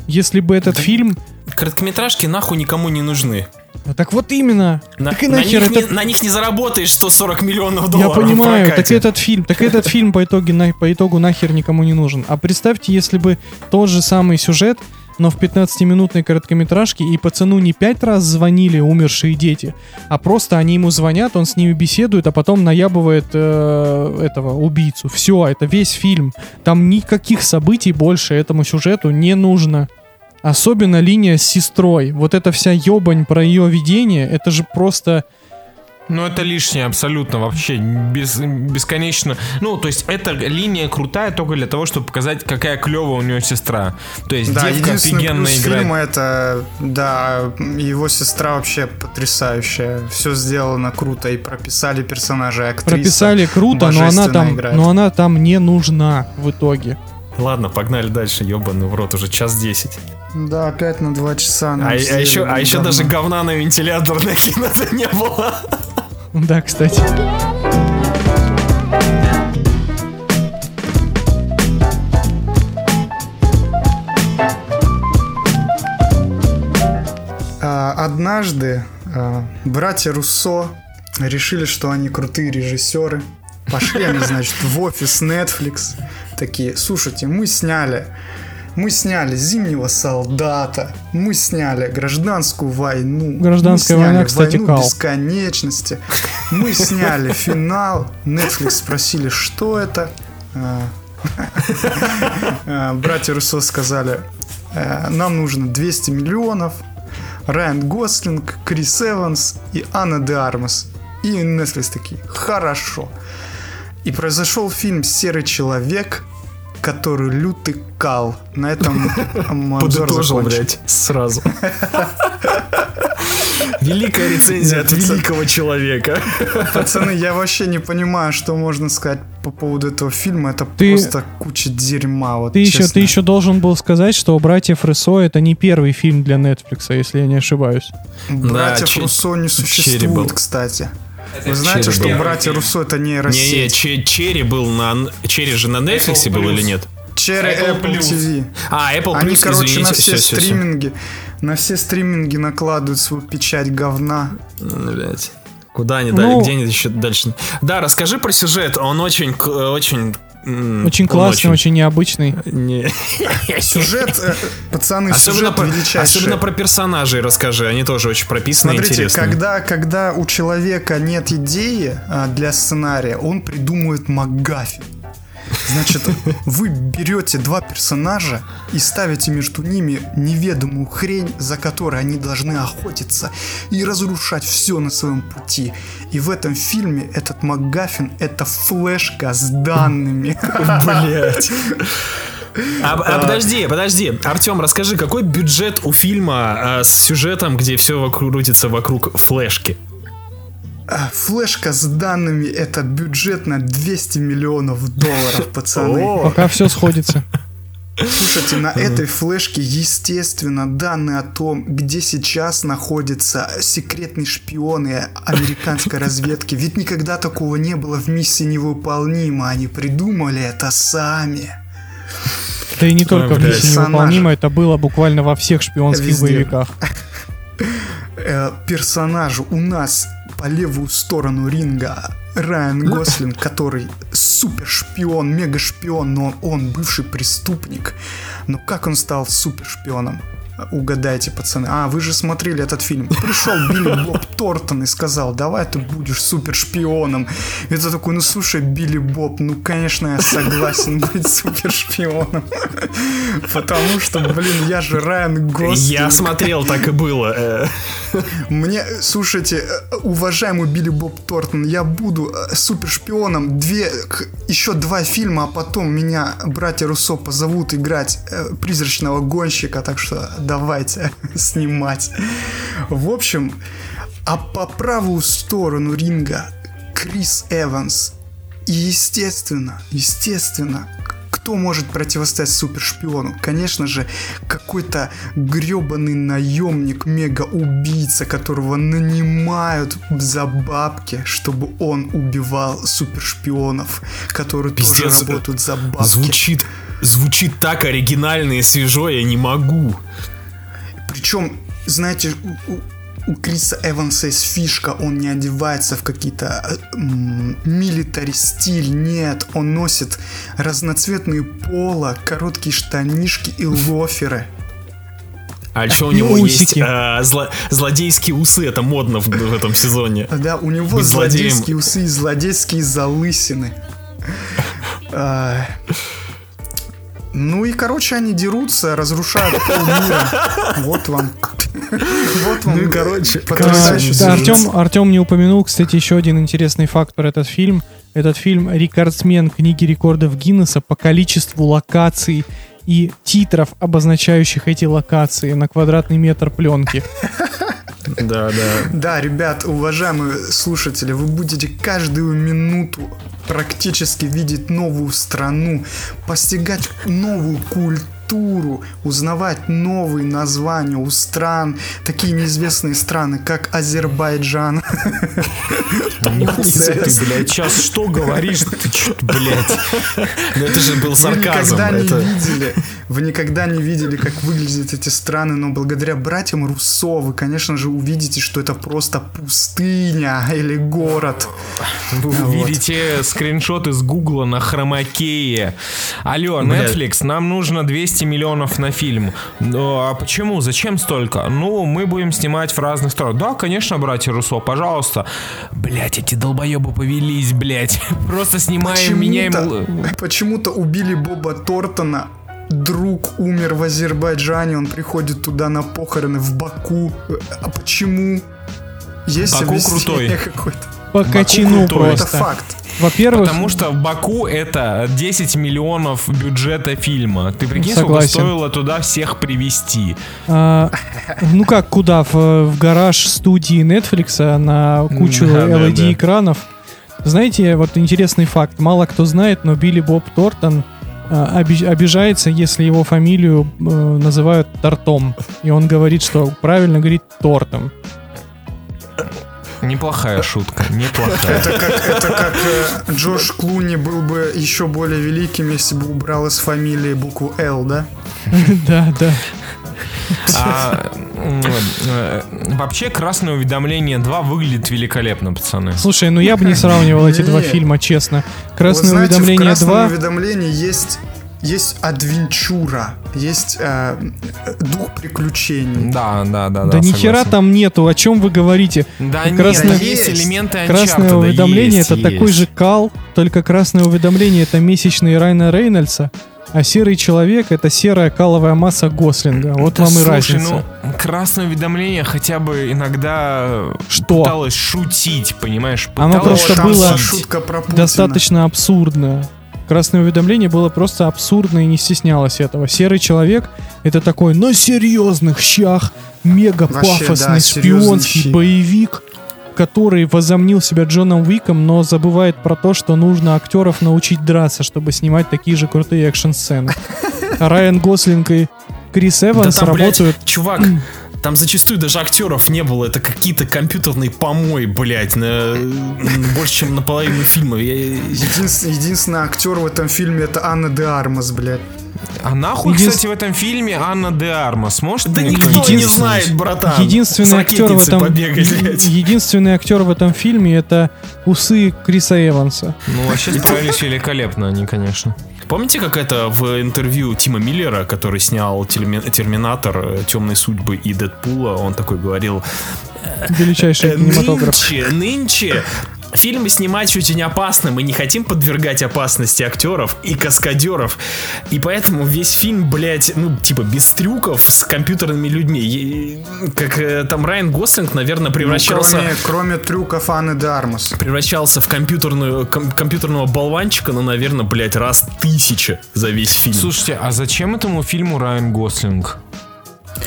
[SPEAKER 2] Если бы этот фильм...
[SPEAKER 4] Короткометражки нахуй никому не нужны.
[SPEAKER 2] А Так вот именно.
[SPEAKER 4] На,
[SPEAKER 2] так и
[SPEAKER 4] на
[SPEAKER 2] нахер
[SPEAKER 4] них
[SPEAKER 2] это...
[SPEAKER 4] не, на них не заработаешь 140 миллионов
[SPEAKER 2] Я
[SPEAKER 4] долларов. в
[SPEAKER 2] понимаю, так этот фильм, так этот фильм по итогу, на, по итогу нахер никому не нужен. А представьте, если бы тот же самый сюжет но в 15-минутной короткометражке и пацану не пять раз звонили умершие дети, а просто они ему звонят, он с ними беседует, а потом наябывает э, этого убийцу. Все, это весь фильм. Там никаких событий больше этому сюжету не нужно. Особенно линия с сестрой. Вот эта вся ебань про ее видение, это же просто...
[SPEAKER 1] Ну, это лишнее абсолютно, вообще без, бесконечно. Ну, то есть, эта линия крутая только для того, чтобы показать, какая клевая у нее сестра. То есть,
[SPEAKER 3] Да,
[SPEAKER 1] девка офигенно
[SPEAKER 3] плюс
[SPEAKER 1] играет.
[SPEAKER 3] фильма это, да, его сестра вообще потрясающая. Все сделано круто и прописали персонажа актриса.
[SPEAKER 2] Прописали круто, но она там,
[SPEAKER 3] играет.
[SPEAKER 2] но она там не нужна в итоге.
[SPEAKER 4] Ладно, погнали дальше, ебаный в рот, уже час десять.
[SPEAKER 3] Да, опять на два часа.
[SPEAKER 4] А, а еще, а еще даже говна на вентилятор (laughs) накинуто не было. (laughs)
[SPEAKER 2] Да, кстати.
[SPEAKER 3] А, Однажды а, братья Руссо решили, что они крутые режиссеры. Пошли они, (laughs) значит, в офис Netflix. Такие, слушайте, мы сняли мы сняли «Зимнего солдата», мы сняли «Гражданскую войну»,
[SPEAKER 2] Гражданская
[SPEAKER 3] мы сняли
[SPEAKER 2] война, кстати,
[SPEAKER 3] «Войну
[SPEAKER 2] кал.
[SPEAKER 3] бесконечности», мы (laughs) сняли финал, Netflix спросили, что это, А, (laughs) а, братья Руссо сказали, «Э, нам нужно 200 миллионов, Райан Гослинг, Крис Эванс и Анна де Армас. И Netflix такие, хорошо. И произошел фильм «Серый человек», который лютый кал. На этом (laughs)
[SPEAKER 4] Подытожил, блядь, сразу. (laughs) Великая рецензия от
[SPEAKER 3] Нет,
[SPEAKER 4] великого человека.
[SPEAKER 3] Пацаны, я вообще не понимаю, что можно сказать по поводу этого фильма. Это
[SPEAKER 2] Ты-
[SPEAKER 3] просто куча дерьма. Вот,
[SPEAKER 2] Ты еще, ты еще должен был сказать, что «Братьев Руссо» это не первый фильм для Netflix, если я не ошибаюсь.
[SPEAKER 3] Братьев
[SPEAKER 4] Че-
[SPEAKER 3] Руссо не существует, кстати. Вы знаете,
[SPEAKER 4] Черри
[SPEAKER 3] что
[SPEAKER 4] был.
[SPEAKER 3] братья Руссо это
[SPEAKER 4] Не-не,
[SPEAKER 3] нейросеть?
[SPEAKER 4] Че- Черри был на... Черри же на Netflix был или нет?
[SPEAKER 3] Черри
[SPEAKER 1] Apple
[SPEAKER 3] Apple. TV.
[SPEAKER 4] А, Apple
[SPEAKER 3] Они,
[SPEAKER 4] Plus,
[SPEAKER 3] короче,
[SPEAKER 4] извините.
[SPEAKER 3] на все
[SPEAKER 4] всё, всё, всё.
[SPEAKER 3] стриминги, на все стриминги накладывают свою печать говна.
[SPEAKER 4] М, Блядь. Куда они
[SPEAKER 2] Ну-
[SPEAKER 4] дали, где они еще дальше? Да, расскажи про сюжет, он очень, к- очень...
[SPEAKER 2] Очень классный, очень, необычный.
[SPEAKER 4] Не. (laughs)
[SPEAKER 3] Сюжет, э, пацаны,
[SPEAKER 4] Особенно,
[SPEAKER 3] сюжет
[SPEAKER 4] про,
[SPEAKER 3] величайший.
[SPEAKER 4] особенно про персонажей расскажи, они тоже очень прописаны и
[SPEAKER 3] Смотрите,
[SPEAKER 4] интересные.
[SPEAKER 3] когда, когда у человека нет идеи а, для сценария, он придумывает МакГаффин. Значит, вы берете два персонажа и ставите между ними неведомую хрень, за которой они должны охотиться и разрушать все на своем пути. И в этом фильме этот МакГаффин это флешка с данными. (laughs)
[SPEAKER 4] Блять. А, а подожди, подожди. Артем, расскажи, какой бюджет у фильма а, с сюжетом, где все крутится вокруг флешки?
[SPEAKER 3] А, Флешка с данными это бюджет на 200 миллионов долларов, (laughs) пацаны.
[SPEAKER 4] О,
[SPEAKER 2] Пока все сходится.
[SPEAKER 3] Слушайте, на этой флешке, естественно, данные о том, где сейчас находятся секретные шпионы американской (laughs) разведки. Ведь никогда такого не было в миссии невыполнима. Они придумали это сами.
[SPEAKER 2] Да и не только в. «Миссии невыполнима», это было буквально во всех шпионских
[SPEAKER 3] Везде.
[SPEAKER 2] боевиках.
[SPEAKER 3] Э, персонажу у нас по левую сторону ринга Райан Гослинг, который супер шпион, мега шпион, но он бывший преступник. Но как он стал супер шпионом? Угадайте, пацаны. А, вы же смотрели этот фильм. Пришел Билли (laughs) Боб Тортон и сказал, давай ты будешь супер шпионом. И ты такой, ну слушай, Билли Боб, ну конечно я согласен быть супер шпионом. (laughs) Потому что, блин, я же Райан Гослинг.
[SPEAKER 4] я смотрел, так и было. э.
[SPEAKER 3] Мне, слушайте, э, уважаемый Билли Боб Тортон, я буду э, супер шпионом. Две, еще два фильма, а потом меня братья Руссо позовут играть призрачного гонщика, так что давайте (laughs) снимать. В общем, а по правую сторону ринга Крис Эванс. И естественно, естественно, кто может противостоять супершпиону? Конечно же, какой-то гребаный наемник, мега-убийца, которого нанимают за бабки, чтобы он убивал супершпионов, которые тоже
[SPEAKER 4] Пиздец,
[SPEAKER 3] работают за бабки.
[SPEAKER 4] Звучит, звучит так оригинально и свежо, я не могу.
[SPEAKER 3] Причем, знаете, у, Криса Эванса есть фишка, он не одевается в какие-то милитари стиль, нет, он носит разноцветные поло, короткие штанишки и лоферы.
[SPEAKER 4] А еще у него есть
[SPEAKER 2] усики.
[SPEAKER 4] э, зло- злодейские усы, это модно в, в этом сезоне.
[SPEAKER 3] Да, у него
[SPEAKER 4] Быть злодеем.
[SPEAKER 3] злодейские усы и злодейские залысины. Ну и, короче, они дерутся, разрушают полмира. Вот вам. Вот вам,
[SPEAKER 4] Ну и, короче.
[SPEAKER 2] Артем, Артем не упомянул, кстати, еще один интересный факт про этот фильм. Этот фильм рекордсмен книги рекордов Гиннесса по количеству локаций и титров, обозначающих эти локации на квадратный метр пленки. (laughs)
[SPEAKER 4] Да, да.
[SPEAKER 3] Да, ребят, уважаемые слушатели, вы будете каждую минуту практически видеть новую страну, постигать новую культуру, узнавать новые названия у стран, такие неизвестные страны, как Азербайджан.
[SPEAKER 1] Нихуя ты, блядь, сейчас что говоришь? Ты чё, блядь?
[SPEAKER 4] Но это же был
[SPEAKER 3] Вы
[SPEAKER 4] сарказм.
[SPEAKER 3] никогда не видели, вы никогда не видели, как выглядят эти страны, но благодаря братьям Руссо вы, конечно же, увидите, что это просто пустыня или город.
[SPEAKER 1] Вы увидите скриншоты с Гугла на хромакее. Алло. Netflix, нам нужно 200 миллионов на фильм. А почему? Зачем столько? Ну, мы будем снимать в разных сторонах. Да, конечно, братья Руссо, пожалуйста. Блять, эти долбоебы повелись, блять. (laughs) Просто снимаем, меняем...
[SPEAKER 3] Почему-то, почему-то убили Боба Тортона. Друг умер в Азербайджане, он приходит туда на похороны в Баку. А почему? Есть
[SPEAKER 1] Баку крутой.
[SPEAKER 3] какое-то?
[SPEAKER 2] По качану
[SPEAKER 1] крутой.
[SPEAKER 3] Это факт.
[SPEAKER 2] Во-первых,
[SPEAKER 1] Потому что в Баку это 10 миллионов бюджета фильма. Ты прикинь,
[SPEAKER 2] Согласен.
[SPEAKER 1] сколько стоило туда всех привести?
[SPEAKER 2] а, ну как, куда? В, в гараж студии Netflix на кучу
[SPEAKER 1] Да, да,
[SPEAKER 2] LED
[SPEAKER 1] да.
[SPEAKER 2] экранов. Знаете, вот интересный факт. Мало кто знает, но Билли Боб Тортон а, оби- обижается, если его фамилию э, называют Тортом. И он говорит, что правильно говорит Тортом.
[SPEAKER 1] Неплохая шутка, неплохая.
[SPEAKER 3] Это как, это как э, Джош Клуни был бы еще более великим, если бы убрал из фамилии букву Л, да? (laughs)
[SPEAKER 2] Да, да.
[SPEAKER 1] А, э, вообще, «Красное уведомление 2» выглядит великолепно, пацаны.
[SPEAKER 2] Слушай, ну я бы не сравнивал эти два фильма, честно.
[SPEAKER 3] Вот
[SPEAKER 2] Красное уведомление
[SPEAKER 3] красном
[SPEAKER 2] 2.
[SPEAKER 3] уведомлении есть есть адвенчура, есть э, дух приключений.
[SPEAKER 1] Да, да, да.
[SPEAKER 2] Да ни хера там нету, о чем вы говорите?
[SPEAKER 1] Да
[SPEAKER 2] Красное-
[SPEAKER 1] нет, есть элементы
[SPEAKER 2] Красное уведомление
[SPEAKER 1] есть,
[SPEAKER 2] это такой
[SPEAKER 1] есть.
[SPEAKER 2] же кал, только красное уведомление это месячный Райна Рейнольдса, а серый человек это серая каловая масса Гослинга. Вот
[SPEAKER 1] Да
[SPEAKER 2] вам и
[SPEAKER 1] слушай,
[SPEAKER 2] разница.
[SPEAKER 1] ну, красное уведомление хотя бы иногда
[SPEAKER 2] Что?
[SPEAKER 1] пыталось шутить, понимаешь?
[SPEAKER 2] Оно
[SPEAKER 1] Пыталось
[SPEAKER 2] просто
[SPEAKER 3] там
[SPEAKER 2] было
[SPEAKER 3] шутка.
[SPEAKER 2] Достаточно абсурдно. Красное уведомление было просто абсурдно и не стеснялось этого. Серый человек это такой на серьезных щах мега пафосный
[SPEAKER 3] да,
[SPEAKER 2] шпионский
[SPEAKER 3] щи.
[SPEAKER 2] боевик, который возомнил себя Джоном Уиком, но забывает про то, что нужно актеров научить драться, чтобы снимать такие же крутые экшн-сцены. А (laughs) Райан Гослинг и Крис
[SPEAKER 4] Да
[SPEAKER 2] Эванс
[SPEAKER 4] там, блядь,
[SPEAKER 2] работают
[SPEAKER 4] чувак, там зачастую даже актеров не было. Это какие-то компьютерные помой, блядь, на, больше, чем наполовину фильма. Я-
[SPEAKER 3] Единственный, единственный актер в этом фильме это Анна де Армас, блядь.
[SPEAKER 1] А нахуй,
[SPEAKER 2] Един-
[SPEAKER 1] кстати, в этом фильме Анна де Армас? Может,
[SPEAKER 4] Да никто не знает, братан.
[SPEAKER 2] Единственный актер в
[SPEAKER 4] ракетницы
[SPEAKER 2] этом
[SPEAKER 4] побегать, блядь.
[SPEAKER 2] единственный актер в этом фильме это усы Криса Эванса.
[SPEAKER 1] Ну, вообще справились великолепно они, конечно.
[SPEAKER 4] Помните, как это в интервью Тима Миллера, который снял «Терми- Терминатор, Темные судьбы и Дэдпула, он такой говорил,
[SPEAKER 2] Величайший
[SPEAKER 4] «Э,
[SPEAKER 2] кинематограф.
[SPEAKER 4] Нынче, нынче фильмы снимать очень опасно. Мы не хотим подвергать опасности актеров и каскадеров. И поэтому весь фильм, блядь, ну, типа, без трюков с компьютерными людьми. И, как э, там Райан Гослинг, наверное,
[SPEAKER 3] Ну,
[SPEAKER 4] превращался...
[SPEAKER 3] кроме, кроме трюков Анны де Армас.
[SPEAKER 4] Превращался в компьютерную, ком- компьютерного болванчика, ну, наверное, блядь, раз тысяча за весь фильм.
[SPEAKER 1] Слушайте, а зачем этому фильму Райан Гослинг?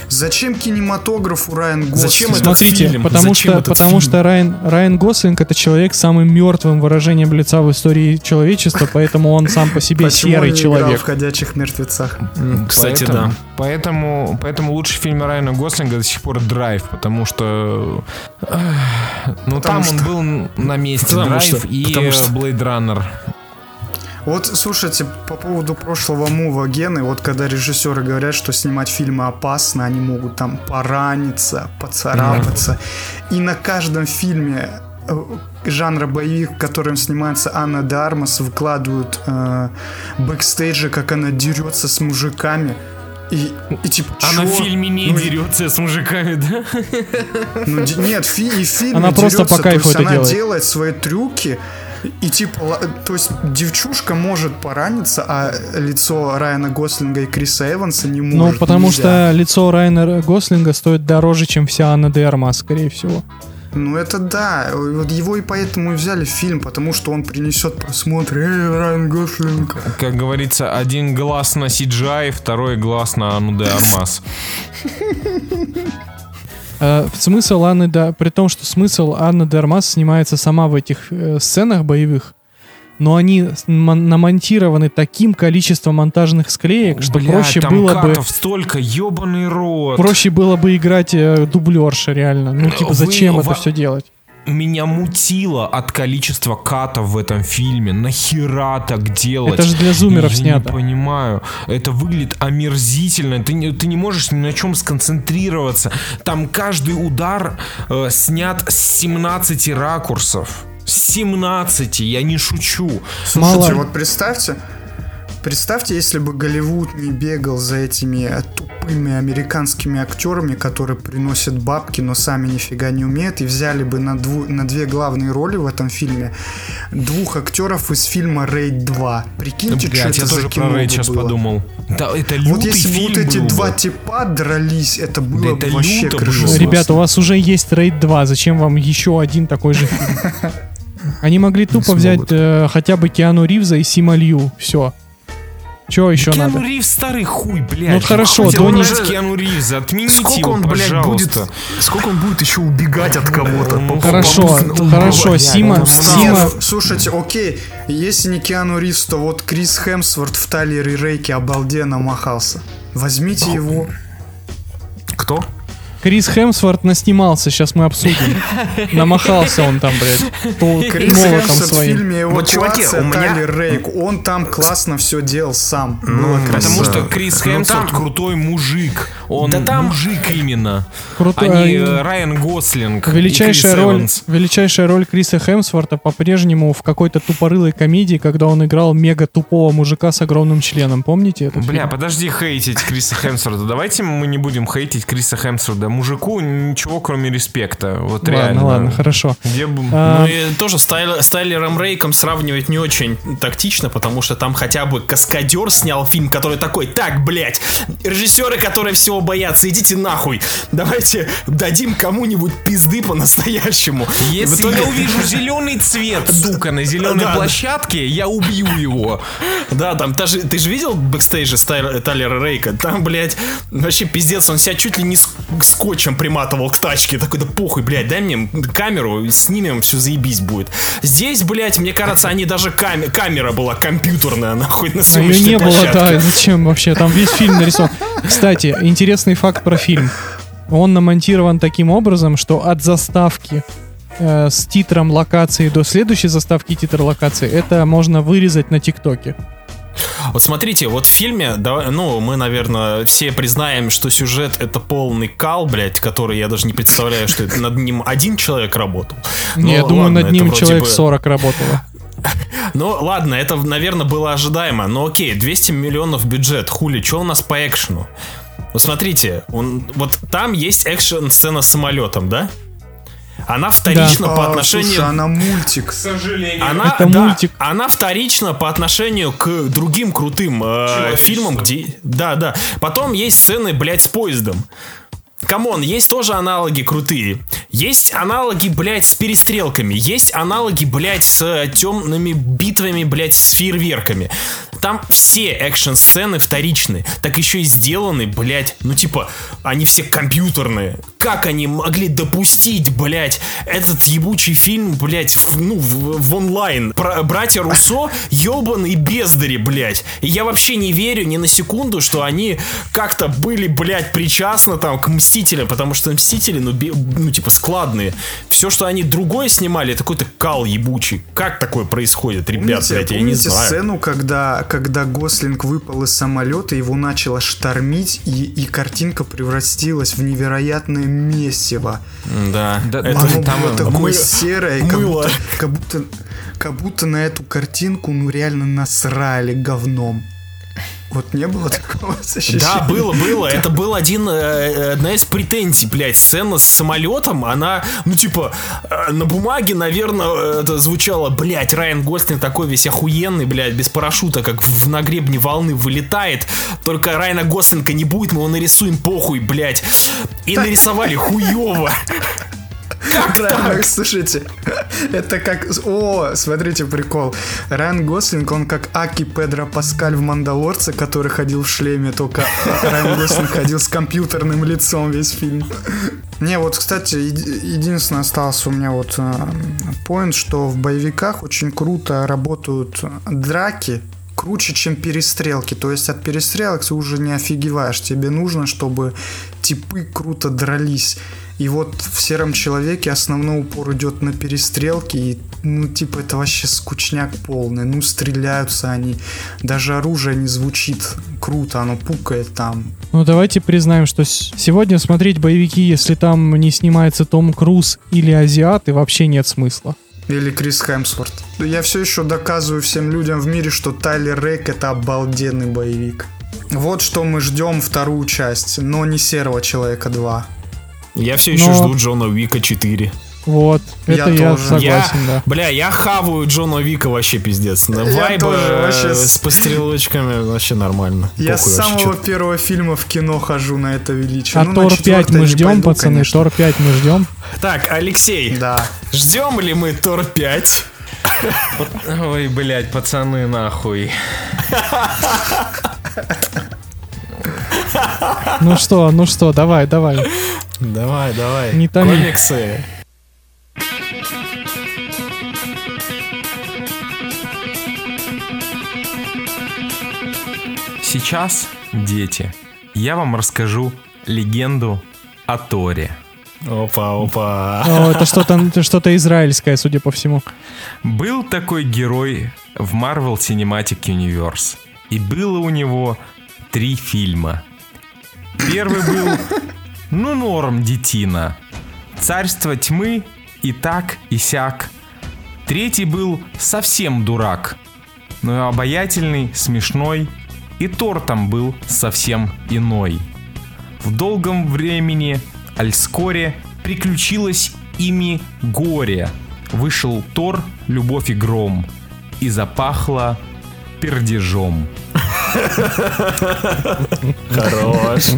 [SPEAKER 3] Зачем кинематографу Райан Гослинг?
[SPEAKER 4] Зачем это
[SPEAKER 2] Смотрите,
[SPEAKER 4] фильм?
[SPEAKER 2] потому
[SPEAKER 4] Зачем
[SPEAKER 2] что,
[SPEAKER 4] этот
[SPEAKER 2] потому
[SPEAKER 4] фильм?
[SPEAKER 2] что Райан, Райан Гослинг это человек с самым мертвым выражением лица в истории человечества, поэтому он сам по себе
[SPEAKER 3] Почему
[SPEAKER 2] серый
[SPEAKER 3] он не играл
[SPEAKER 2] человек.
[SPEAKER 3] в «Ходячих мертвецах»?
[SPEAKER 4] Кстати,
[SPEAKER 1] Поэтому-
[SPEAKER 4] да.
[SPEAKER 1] Поэтому, поэтому лучший фильм Райана Гослинга до сих пор Драйв, потому что... Ну,
[SPEAKER 3] Потому
[SPEAKER 1] там он был на месте.
[SPEAKER 4] Потому
[SPEAKER 1] Драйв
[SPEAKER 4] что-
[SPEAKER 1] и Blade Runner.
[SPEAKER 3] Вот, слушайте, по поводу прошлого мува Гены, вот когда режиссеры говорят, что снимать фильмы опасно, они могут там пораниться, поцарапаться. И на каждом фильме э, жанра боевик, в котором снимается Анна де Армас, выкладывают э, бэкстейджи, как она дерется с мужиками. И, и типа,
[SPEAKER 1] Она в
[SPEAKER 3] чё?
[SPEAKER 1] фильме не
[SPEAKER 3] Ну,
[SPEAKER 1] дерется с мужиками, да?
[SPEAKER 3] Ну, нет, фи, и в фильме
[SPEAKER 2] Она просто
[SPEAKER 3] дерется,
[SPEAKER 2] по кайфу
[SPEAKER 3] то есть
[SPEAKER 2] это
[SPEAKER 3] она
[SPEAKER 2] делает.
[SPEAKER 3] делает свои трюки, и типа, то есть девчушка может пораниться, а лицо Райана Гослинга и Криса Эванса не
[SPEAKER 2] Ну,
[SPEAKER 3] может.
[SPEAKER 2] потому
[SPEAKER 3] нельзя.
[SPEAKER 2] что лицо Райана Гослинга стоит дороже, чем вся Анна де Армас, скорее всего.
[SPEAKER 3] Ну это да, вот его и поэтому и взяли в фильм, потому что он принесет просмотр. Эй, Райан Гослинг.
[SPEAKER 1] Как говорится, один глаз на CGI, второй глаз на Анну де Армас. (laughs)
[SPEAKER 2] Э, смысл Анны, да, при том, что смысл Анны де Армас снимается сама в этих э, сценах боевых, но они намонтированы таким количеством монтажных склеек, что
[SPEAKER 1] Бля,
[SPEAKER 2] проще
[SPEAKER 1] там
[SPEAKER 2] было бы
[SPEAKER 1] столько, ебаный рот.
[SPEAKER 2] проще было бы играть э, дублерша реально. Ну типа
[SPEAKER 1] Вы-
[SPEAKER 2] зачем это
[SPEAKER 1] ва-
[SPEAKER 2] все делать?
[SPEAKER 1] Меня мутило от количества катов в этом фильме. Нахера так делать?
[SPEAKER 2] Это же для зумеров
[SPEAKER 1] Я
[SPEAKER 2] снято.
[SPEAKER 1] не понимаю. Это выглядит омерзительно. Ты не, ты не можешь ни на чем сконцентрироваться. Там каждый удар э, снят с 17 ракурсов. С 17, я не шучу.
[SPEAKER 3] Слушайте,
[SPEAKER 2] Мало.
[SPEAKER 3] вот представьте, представьте, если бы Голливуд не бегал за этими тупыми американскими актерами, которые приносят бабки, но сами нифига не умеют, и взяли бы на, дву- на две главные роли в этом фильме двух актеров из фильма «Рейд 2». Прикиньте,
[SPEAKER 1] Блядь,
[SPEAKER 3] что
[SPEAKER 1] я
[SPEAKER 3] это за
[SPEAKER 1] тоже
[SPEAKER 3] кино
[SPEAKER 1] про Рейд сейчас
[SPEAKER 3] было.
[SPEAKER 1] подумал. Да, это лютый
[SPEAKER 3] Вот если бы
[SPEAKER 1] фильм
[SPEAKER 3] вот эти
[SPEAKER 1] был
[SPEAKER 3] два
[SPEAKER 1] бы.
[SPEAKER 3] типа дрались, это было
[SPEAKER 1] это
[SPEAKER 3] бы вообще
[SPEAKER 1] люто было.
[SPEAKER 2] Ребята, у вас уже есть Рейд 2, зачем вам еще один такой же фильм? (laughs) Они могли тупо
[SPEAKER 1] смогут.
[SPEAKER 2] взять э, хотя бы Киану Ривза и Сима Лью. Все. Чего еще
[SPEAKER 1] Киану
[SPEAKER 2] надо?
[SPEAKER 1] Ривз старый хуй, блядь.
[SPEAKER 2] Ну хорошо, Донни-
[SPEAKER 1] брать Киану Ривза, отмените
[SPEAKER 4] Сколько
[SPEAKER 1] его,
[SPEAKER 4] он, блядь, будет...
[SPEAKER 1] пожалуйста.
[SPEAKER 4] Сколько он будет еще убегать от кого-то?
[SPEAKER 1] Ну,
[SPEAKER 2] Хорошо,
[SPEAKER 4] По-
[SPEAKER 2] хорошо,
[SPEAKER 1] блядь,
[SPEAKER 2] Сима,
[SPEAKER 1] ну,
[SPEAKER 2] Сима,
[SPEAKER 3] слушайте, окей, если не Киану Ривз, то вот Крис Хемсворт в Талере Рейке обалденно махался. Возьмите его.
[SPEAKER 4] Кто?
[SPEAKER 2] Крис Хемсворт наснимался, сейчас мы обсудим. (laughs) Намахался он там, блядь, по
[SPEAKER 3] Крис Хемсворт в
[SPEAKER 2] своим.
[SPEAKER 3] фильме
[SPEAKER 4] Вот, чуваки,
[SPEAKER 3] «Эвакуация»
[SPEAKER 4] у меня-
[SPEAKER 3] Талер Рейк, он там классно все делал сам. Было
[SPEAKER 1] Потому
[SPEAKER 3] красиво.
[SPEAKER 1] что Крис
[SPEAKER 4] Ну,
[SPEAKER 1] Хемсворт
[SPEAKER 4] там-
[SPEAKER 1] крутой мужик. Он
[SPEAKER 4] Да там-
[SPEAKER 1] мужик именно.
[SPEAKER 2] Крутой,
[SPEAKER 1] а не
[SPEAKER 2] э,
[SPEAKER 1] Райан Гослинг. и
[SPEAKER 2] Величайшая
[SPEAKER 1] Крис
[SPEAKER 2] роль,
[SPEAKER 1] Эванс.
[SPEAKER 2] величайшая роль Криса Хемсворта по-прежнему в какой-то тупорылой комедии, когда он играл мега тупого мужика с огромным членом. Помните это?
[SPEAKER 1] Бля, подожди хейтить Криса Хемсворта. Давайте мы не будем хейтить Криса Хемсворта. Мужику ничего, кроме респекта. Вот реально.
[SPEAKER 2] Ладно, ладно, хорошо.
[SPEAKER 1] Где бы...
[SPEAKER 2] А,
[SPEAKER 4] Ну и тоже с, Тайл- с Тайлером Рейком сравнивать не очень тактично, потому что там хотя бы Каскадер снял фильм, который такой, так, блядь, режиссеры, которые всего боятся, идите нахуй, давайте дадим кому-нибудь пизды по-настоящему.
[SPEAKER 1] Если
[SPEAKER 4] итоге-
[SPEAKER 1] я увижу зеленый цвет, сука, на зеленой
[SPEAKER 4] Да, да.
[SPEAKER 1] площадке, я убью его.
[SPEAKER 4] Да, там, ты же, ты же видел бэкстейджи Тайлера Рейка? Там, блядь, вообще пиздец, он себя чуть ли не с- скотчем приматывал к тачке. Такой, да похуй, блядь, дай мне камеру, снимем, все заебись будет. Здесь, блядь, мне кажется, они даже каме- камера была компьютерная, нахуй, на
[SPEAKER 2] А
[SPEAKER 4] съемочной
[SPEAKER 2] не было, да, зачем вообще? Там весь фильм нарисован. Кстати, интересный факт про фильм. Он намонтирован таким образом, что от заставки э, с титром локации до следующей заставки титр локации, это можно вырезать на ТикТоке.
[SPEAKER 4] Вот смотрите, вот в фильме, да, ну, мы, наверное, все признаем, что сюжет это полный кал, блядь, который я даже не представляю, что это над ним один человек работал.
[SPEAKER 2] Не, я
[SPEAKER 4] Ну,
[SPEAKER 2] думаю,
[SPEAKER 4] ладно,
[SPEAKER 2] над ним человек
[SPEAKER 4] бы-
[SPEAKER 2] 40 работало. (laughs)
[SPEAKER 4] Ну, ладно, это, наверное, было ожидаемо. Но окей, 200 миллионов бюджет. Хули, что у нас по экшену? Вот смотрите, он, вот там есть экшен-сцена с самолетом, да? Она вторична по
[SPEAKER 3] А,
[SPEAKER 4] отношению...
[SPEAKER 3] Слушай, она мультик.
[SPEAKER 4] Она,
[SPEAKER 2] Это
[SPEAKER 4] да,
[SPEAKER 2] мультик.
[SPEAKER 4] она вторична по отношению к другим крутым э, фильмам, где... Да, да. Потом есть сцены, блядь, с поездом. Come on, есть тоже аналоги крутые. Есть аналоги, блядь, с перестрелками. Есть аналоги, блядь, с темными битвами, блядь, с фейерверками. Там все экшн-сцены вторичны. Так еще и сделаны, блядь, ну типа, они все компьютерные. Как они могли допустить, блядь, этот ебучий фильм, блядь, в, ну, в, в онлайн? Про, братья Руссо (laughs) ебаные бездари, блядь. И я вообще не верю ни на секунду, что они как-то были, блядь, причастны там к Мстителям, потому что Мстители, ну, бе- ну типа, складные. Все, что они другое снимали, это какой-то кал ебучий. Как такое происходит, ребят,
[SPEAKER 3] Помните,
[SPEAKER 4] блядь, я не
[SPEAKER 3] помните
[SPEAKER 4] знаю.
[SPEAKER 3] сцену, когда, когда Гослинг выпал из самолета, его начало штормить, и, и картинка превратилась в невероятное месиво.
[SPEAKER 4] Да,
[SPEAKER 1] Да,
[SPEAKER 4] это
[SPEAKER 3] Оно
[SPEAKER 1] там
[SPEAKER 3] было такое
[SPEAKER 4] мы-
[SPEAKER 3] серое, как
[SPEAKER 4] мыло.
[SPEAKER 3] будто, как, будто, как будто на эту картинку ну реально насрали говном. Вот не было такого ощущения. (laughs)
[SPEAKER 4] Да, было, было. Это был один, э, одна из претензий, блядь. Сцена с самолетом, она, ну, типа, э, на бумаге, наверное, это звучало, блядь, Райан Гослинг такой весь охуенный, блядь, без парашюта, как в, на гребне волны вылетает. Только Райана Гослинга не будет, мы его нарисуем похуй, блядь. И нарисовали хуево. (laughs)
[SPEAKER 3] Так? Слушайте, это как... О, смотрите, прикол. Райан Гослинг, он как Аки Педро Паскаль в «Мандалорце», который ходил в шлеме, только Райан Гослинг ходил с компьютерным лицом весь фильм. Не, вот, кстати, единственное остался у меня вот поинт, что в боевиках очень круто работают драки, круче, чем перестрелки. То есть от перестрелок ты уже не офигеваешь. Тебе нужно, чтобы типы круто дрались. И вот в сером человеке основной упор идет на перестрелки. И, ну, типа, это вообще скучняк полный. Ну, стреляются они. Даже оружие не звучит круто, оно пукает там.
[SPEAKER 2] Ну, давайте признаем, что сегодня смотреть боевики, если там не снимается Том Круз или азиаты, вообще нет смысла.
[SPEAKER 3] Или Крис Хемсворт. Я все еще доказываю всем людям в мире, что Тайлер Рейк это обалденный боевик. Вот что мы ждем вторую часть, но не Серого Человека 2.
[SPEAKER 4] Я все еще Но... жду Джона Уика 4.
[SPEAKER 2] Вот, это я, я согласен, я, да.
[SPEAKER 4] Бля, я хаваю Джона Вика вообще пиздец. На вайба вообще с пострелочками вообще нормально.
[SPEAKER 3] Я с самого вообще, первого фильма в кино хожу на это величие.
[SPEAKER 2] А ну, Тор 5 мы ждем, пойду, пацаны, конечно. Тор 5 мы ждем.
[SPEAKER 4] Так, Алексей,
[SPEAKER 3] да.
[SPEAKER 4] ждем ли мы Тор 5?
[SPEAKER 1] Ой, блядь, пацаны, нахуй. (laughs)
[SPEAKER 2] Ну что, ну что, давай, давай.
[SPEAKER 4] Давай, давай.
[SPEAKER 2] Не томи.
[SPEAKER 4] Комиксы.
[SPEAKER 1] Сейчас, дети, я вам расскажу легенду о Торе.
[SPEAKER 4] Опа, опа.
[SPEAKER 2] О, это что-то что израильское, судя по всему.
[SPEAKER 1] Был такой герой в Marvel Cinematic Universe. И было у него три фильма. Первый был ну, норм, детина. Царство тьмы и так, и сяк. Третий был совсем дурак. Но обаятельный, смешной. И Тор там был совсем иной. В долгом времени Альскоре приключилось ими горе. Вышел Тор, любовь и гром. И запахло пердежом.
[SPEAKER 4] Хорош.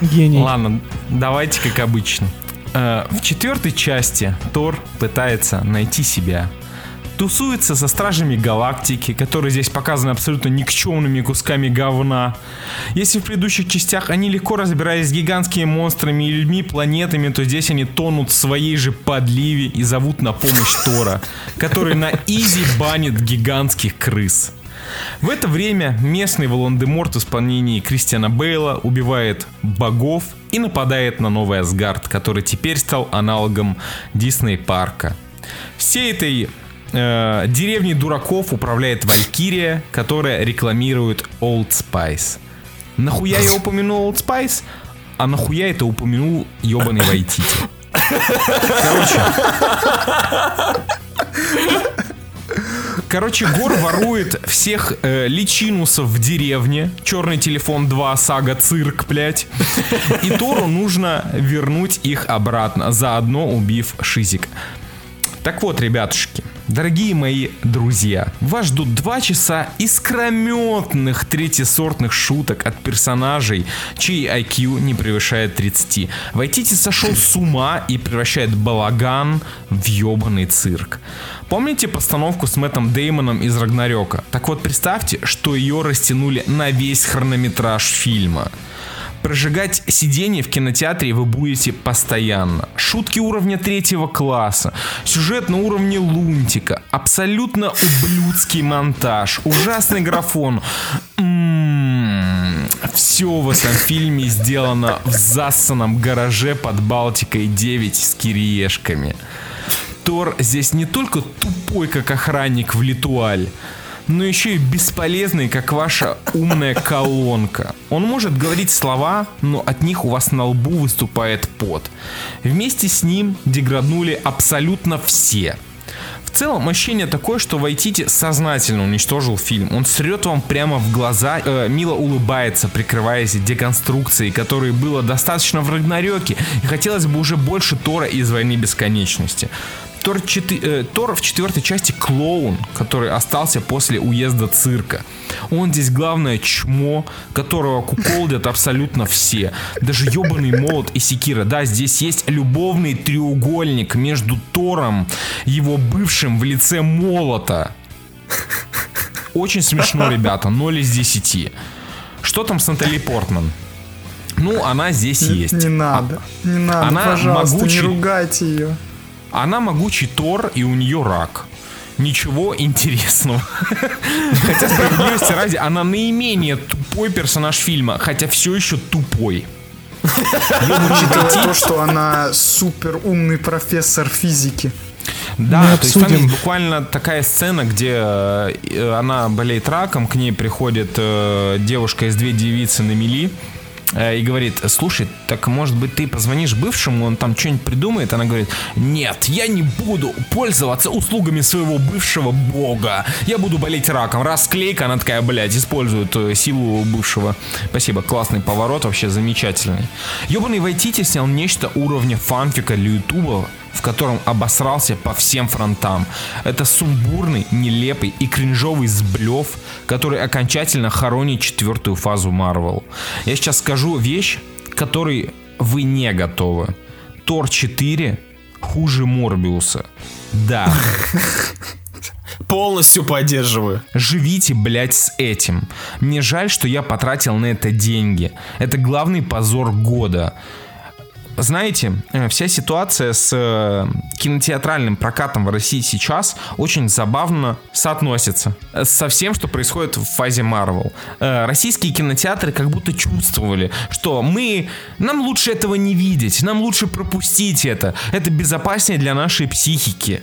[SPEAKER 2] Гений.
[SPEAKER 1] Ладно, давайте как обычно. Э, в четвертой части Тор пытается найти себя. Тусуется со стражами галактики, которые здесь показаны абсолютно никчемными кусками говна. Если в предыдущих частях они легко разбирались с гигантскими монстрами и людьми, планетами, то здесь они тонут в своей же подливе и зовут на помощь Тора, который на изи банит гигантских крыс. В это время местный Волан-де-Морт в исполнении Кристиана Бейла убивает богов и нападает на Новый Асгард, который теперь стал аналогом Дисней парка. Всей этой э, деревней дураков управляет Валькирия, которая рекламирует Old Spice. Нахуя я упомянул Old Spice? А нахуя это упомянул ебаный Вайтити? (laughs) Короче. Короче, Гор ворует всех э, личинусов в деревне. Черный телефон 2, сага цирк, блять. И Тору нужно вернуть их обратно, заодно убив Шизик. Так вот, ребятушки, дорогие мои друзья, вас ждут два часа искрометных третьесортных шуток от персонажей, чей IQ не превышает 30. Вайтити сошел с ума и превращает балаган в ебаный цирк. Помните постановку с Мэттом Деймоном из Рагнарёка? Так вот, представьте, что ее растянули на весь хронометраж фильма. Прожигать сиденье в кинотеатре вы будете постоянно. Шутки уровня третьего класса, сюжет на уровне лунтика, абсолютно ублюдский монтаж, ужасный графон. М-м-м. Все в этом фильме сделано в засанном гараже под Балтикой 9 с кириешками. Тор здесь не только тупой, как охранник в Литуаль, но еще и бесполезный, как ваша умная колонка. Он может говорить слова, но от них у вас на лбу выступает пот. Вместе с ним деграднули абсолютно все. В целом, ощущение такое, что Вайтити сознательно уничтожил фильм. Он срет вам прямо в глаза, э, мило улыбается, прикрываясь деконструкцией, которой было достаточно в Рагнарёке, и хотелось бы уже больше Тора из «Войны Бесконечности». Тор, 4, э, Тор в четвертой части клоун, который остался после уезда цирка. Он здесь главное чмо, которого куколдят абсолютно все. Даже ебаный молот и секира. Да, здесь есть любовный треугольник между Тором, его бывшим в лице молота. Очень смешно, ребята. 0 из 10. Что там с Натали Портман? Ну, она здесь
[SPEAKER 3] Не,
[SPEAKER 1] есть.
[SPEAKER 3] не надо. Не надо,
[SPEAKER 1] Она
[SPEAKER 3] пожалуйста,
[SPEAKER 1] могучий.
[SPEAKER 3] не ругайте ее.
[SPEAKER 1] Она могучий Тор, и у нее рак. Ничего интересного. Хотя, справедливости ради, она наименее тупой персонаж фильма, хотя все еще тупой.
[SPEAKER 3] Учитывая то, что она супер умный профессор физики.
[SPEAKER 1] Да,
[SPEAKER 2] Мы
[SPEAKER 1] то есть там
[SPEAKER 2] обсудим.
[SPEAKER 1] есть буквально такая сцена, где э, она болеет раком, к ней приходит э, девушка из две девицы на мели и говорит, слушай, так может быть ты позвонишь бывшему, он там что-нибудь придумает? Она говорит, нет, я не буду пользоваться услугами своего бывшего бога. Я буду болеть раком. Расклейка, она такая, блядь, использует э, силу бывшего. Спасибо, классный поворот, вообще замечательный. Ёбаный Вайтити снял нечто уровня фанфика для ютуба, в котором обосрался по всем фронтам. Это сумбурный, нелепый и кринжовый сблев, который окончательно хоронит четвертую фазу Марвел. Я сейчас скажу вещь, которой вы не готовы. Тор 4 хуже Морбиуса. Да, (laughs)
[SPEAKER 4] Полностью поддерживаю.
[SPEAKER 1] живите, блядь, с этим. Мне жаль, что я потратил на это деньги. Это главный позор года. Знаете, э, вся ситуация с э, кинотеатральным прокатом в России сейчас очень забавно соотносится со всем, что происходит в фазе Marvel. Э, Российские кинотеатры как будто чувствовали, что мы, нам лучше этого не видеть, нам лучше пропустить это. Это безопаснее для нашей психики.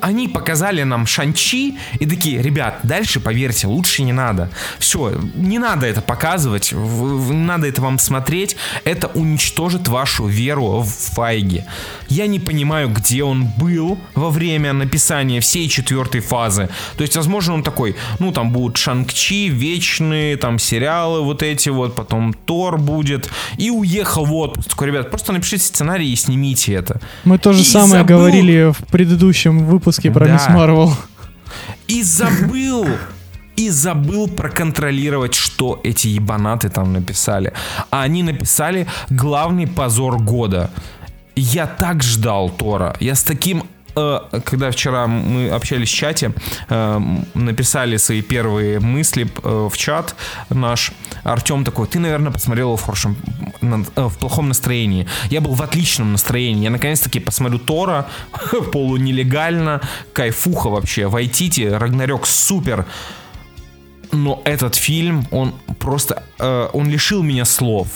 [SPEAKER 1] Они показали нам Шанчи и такие, ребят, дальше, поверьте, лучше не надо. Все, не надо это показывать, не надо это вам смотреть. Это уничтожит вашу веру в Файги. Я не понимаю, где он был во время написания всей четвертой фазы. То есть, возможно, он такой, ну, там будут Шанг-Чи, вечные, там, сериалы вот эти вот, потом Тор будет, и уехал в отпуск. Такой, ребят, просто напишите сценарий и снимите это.
[SPEAKER 2] Мы то же
[SPEAKER 1] И
[SPEAKER 2] самое
[SPEAKER 1] забыл-
[SPEAKER 2] говорили в предыдущем выпуске про
[SPEAKER 1] Да.
[SPEAKER 2] Мисс Марвел.
[SPEAKER 1] И забыл, и забыл проконтролировать, что эти ебанаты там написали. А они написали главный позор года. Я так ждал Тора. Я с таким э, когда вчера мы общались в чате, э, написали свои первые мысли э, в чат наш, Артем такой, ты, наверное, посмотрел в хорошем, в плохом настроении. Я был в отличном настроении. Я наконец-таки посмотрю Тора (laughs) полунелегально, кайфуха вообще. Вайтите, Рагнарёк супер. Но этот фильм, он просто, э, он лишил меня слов.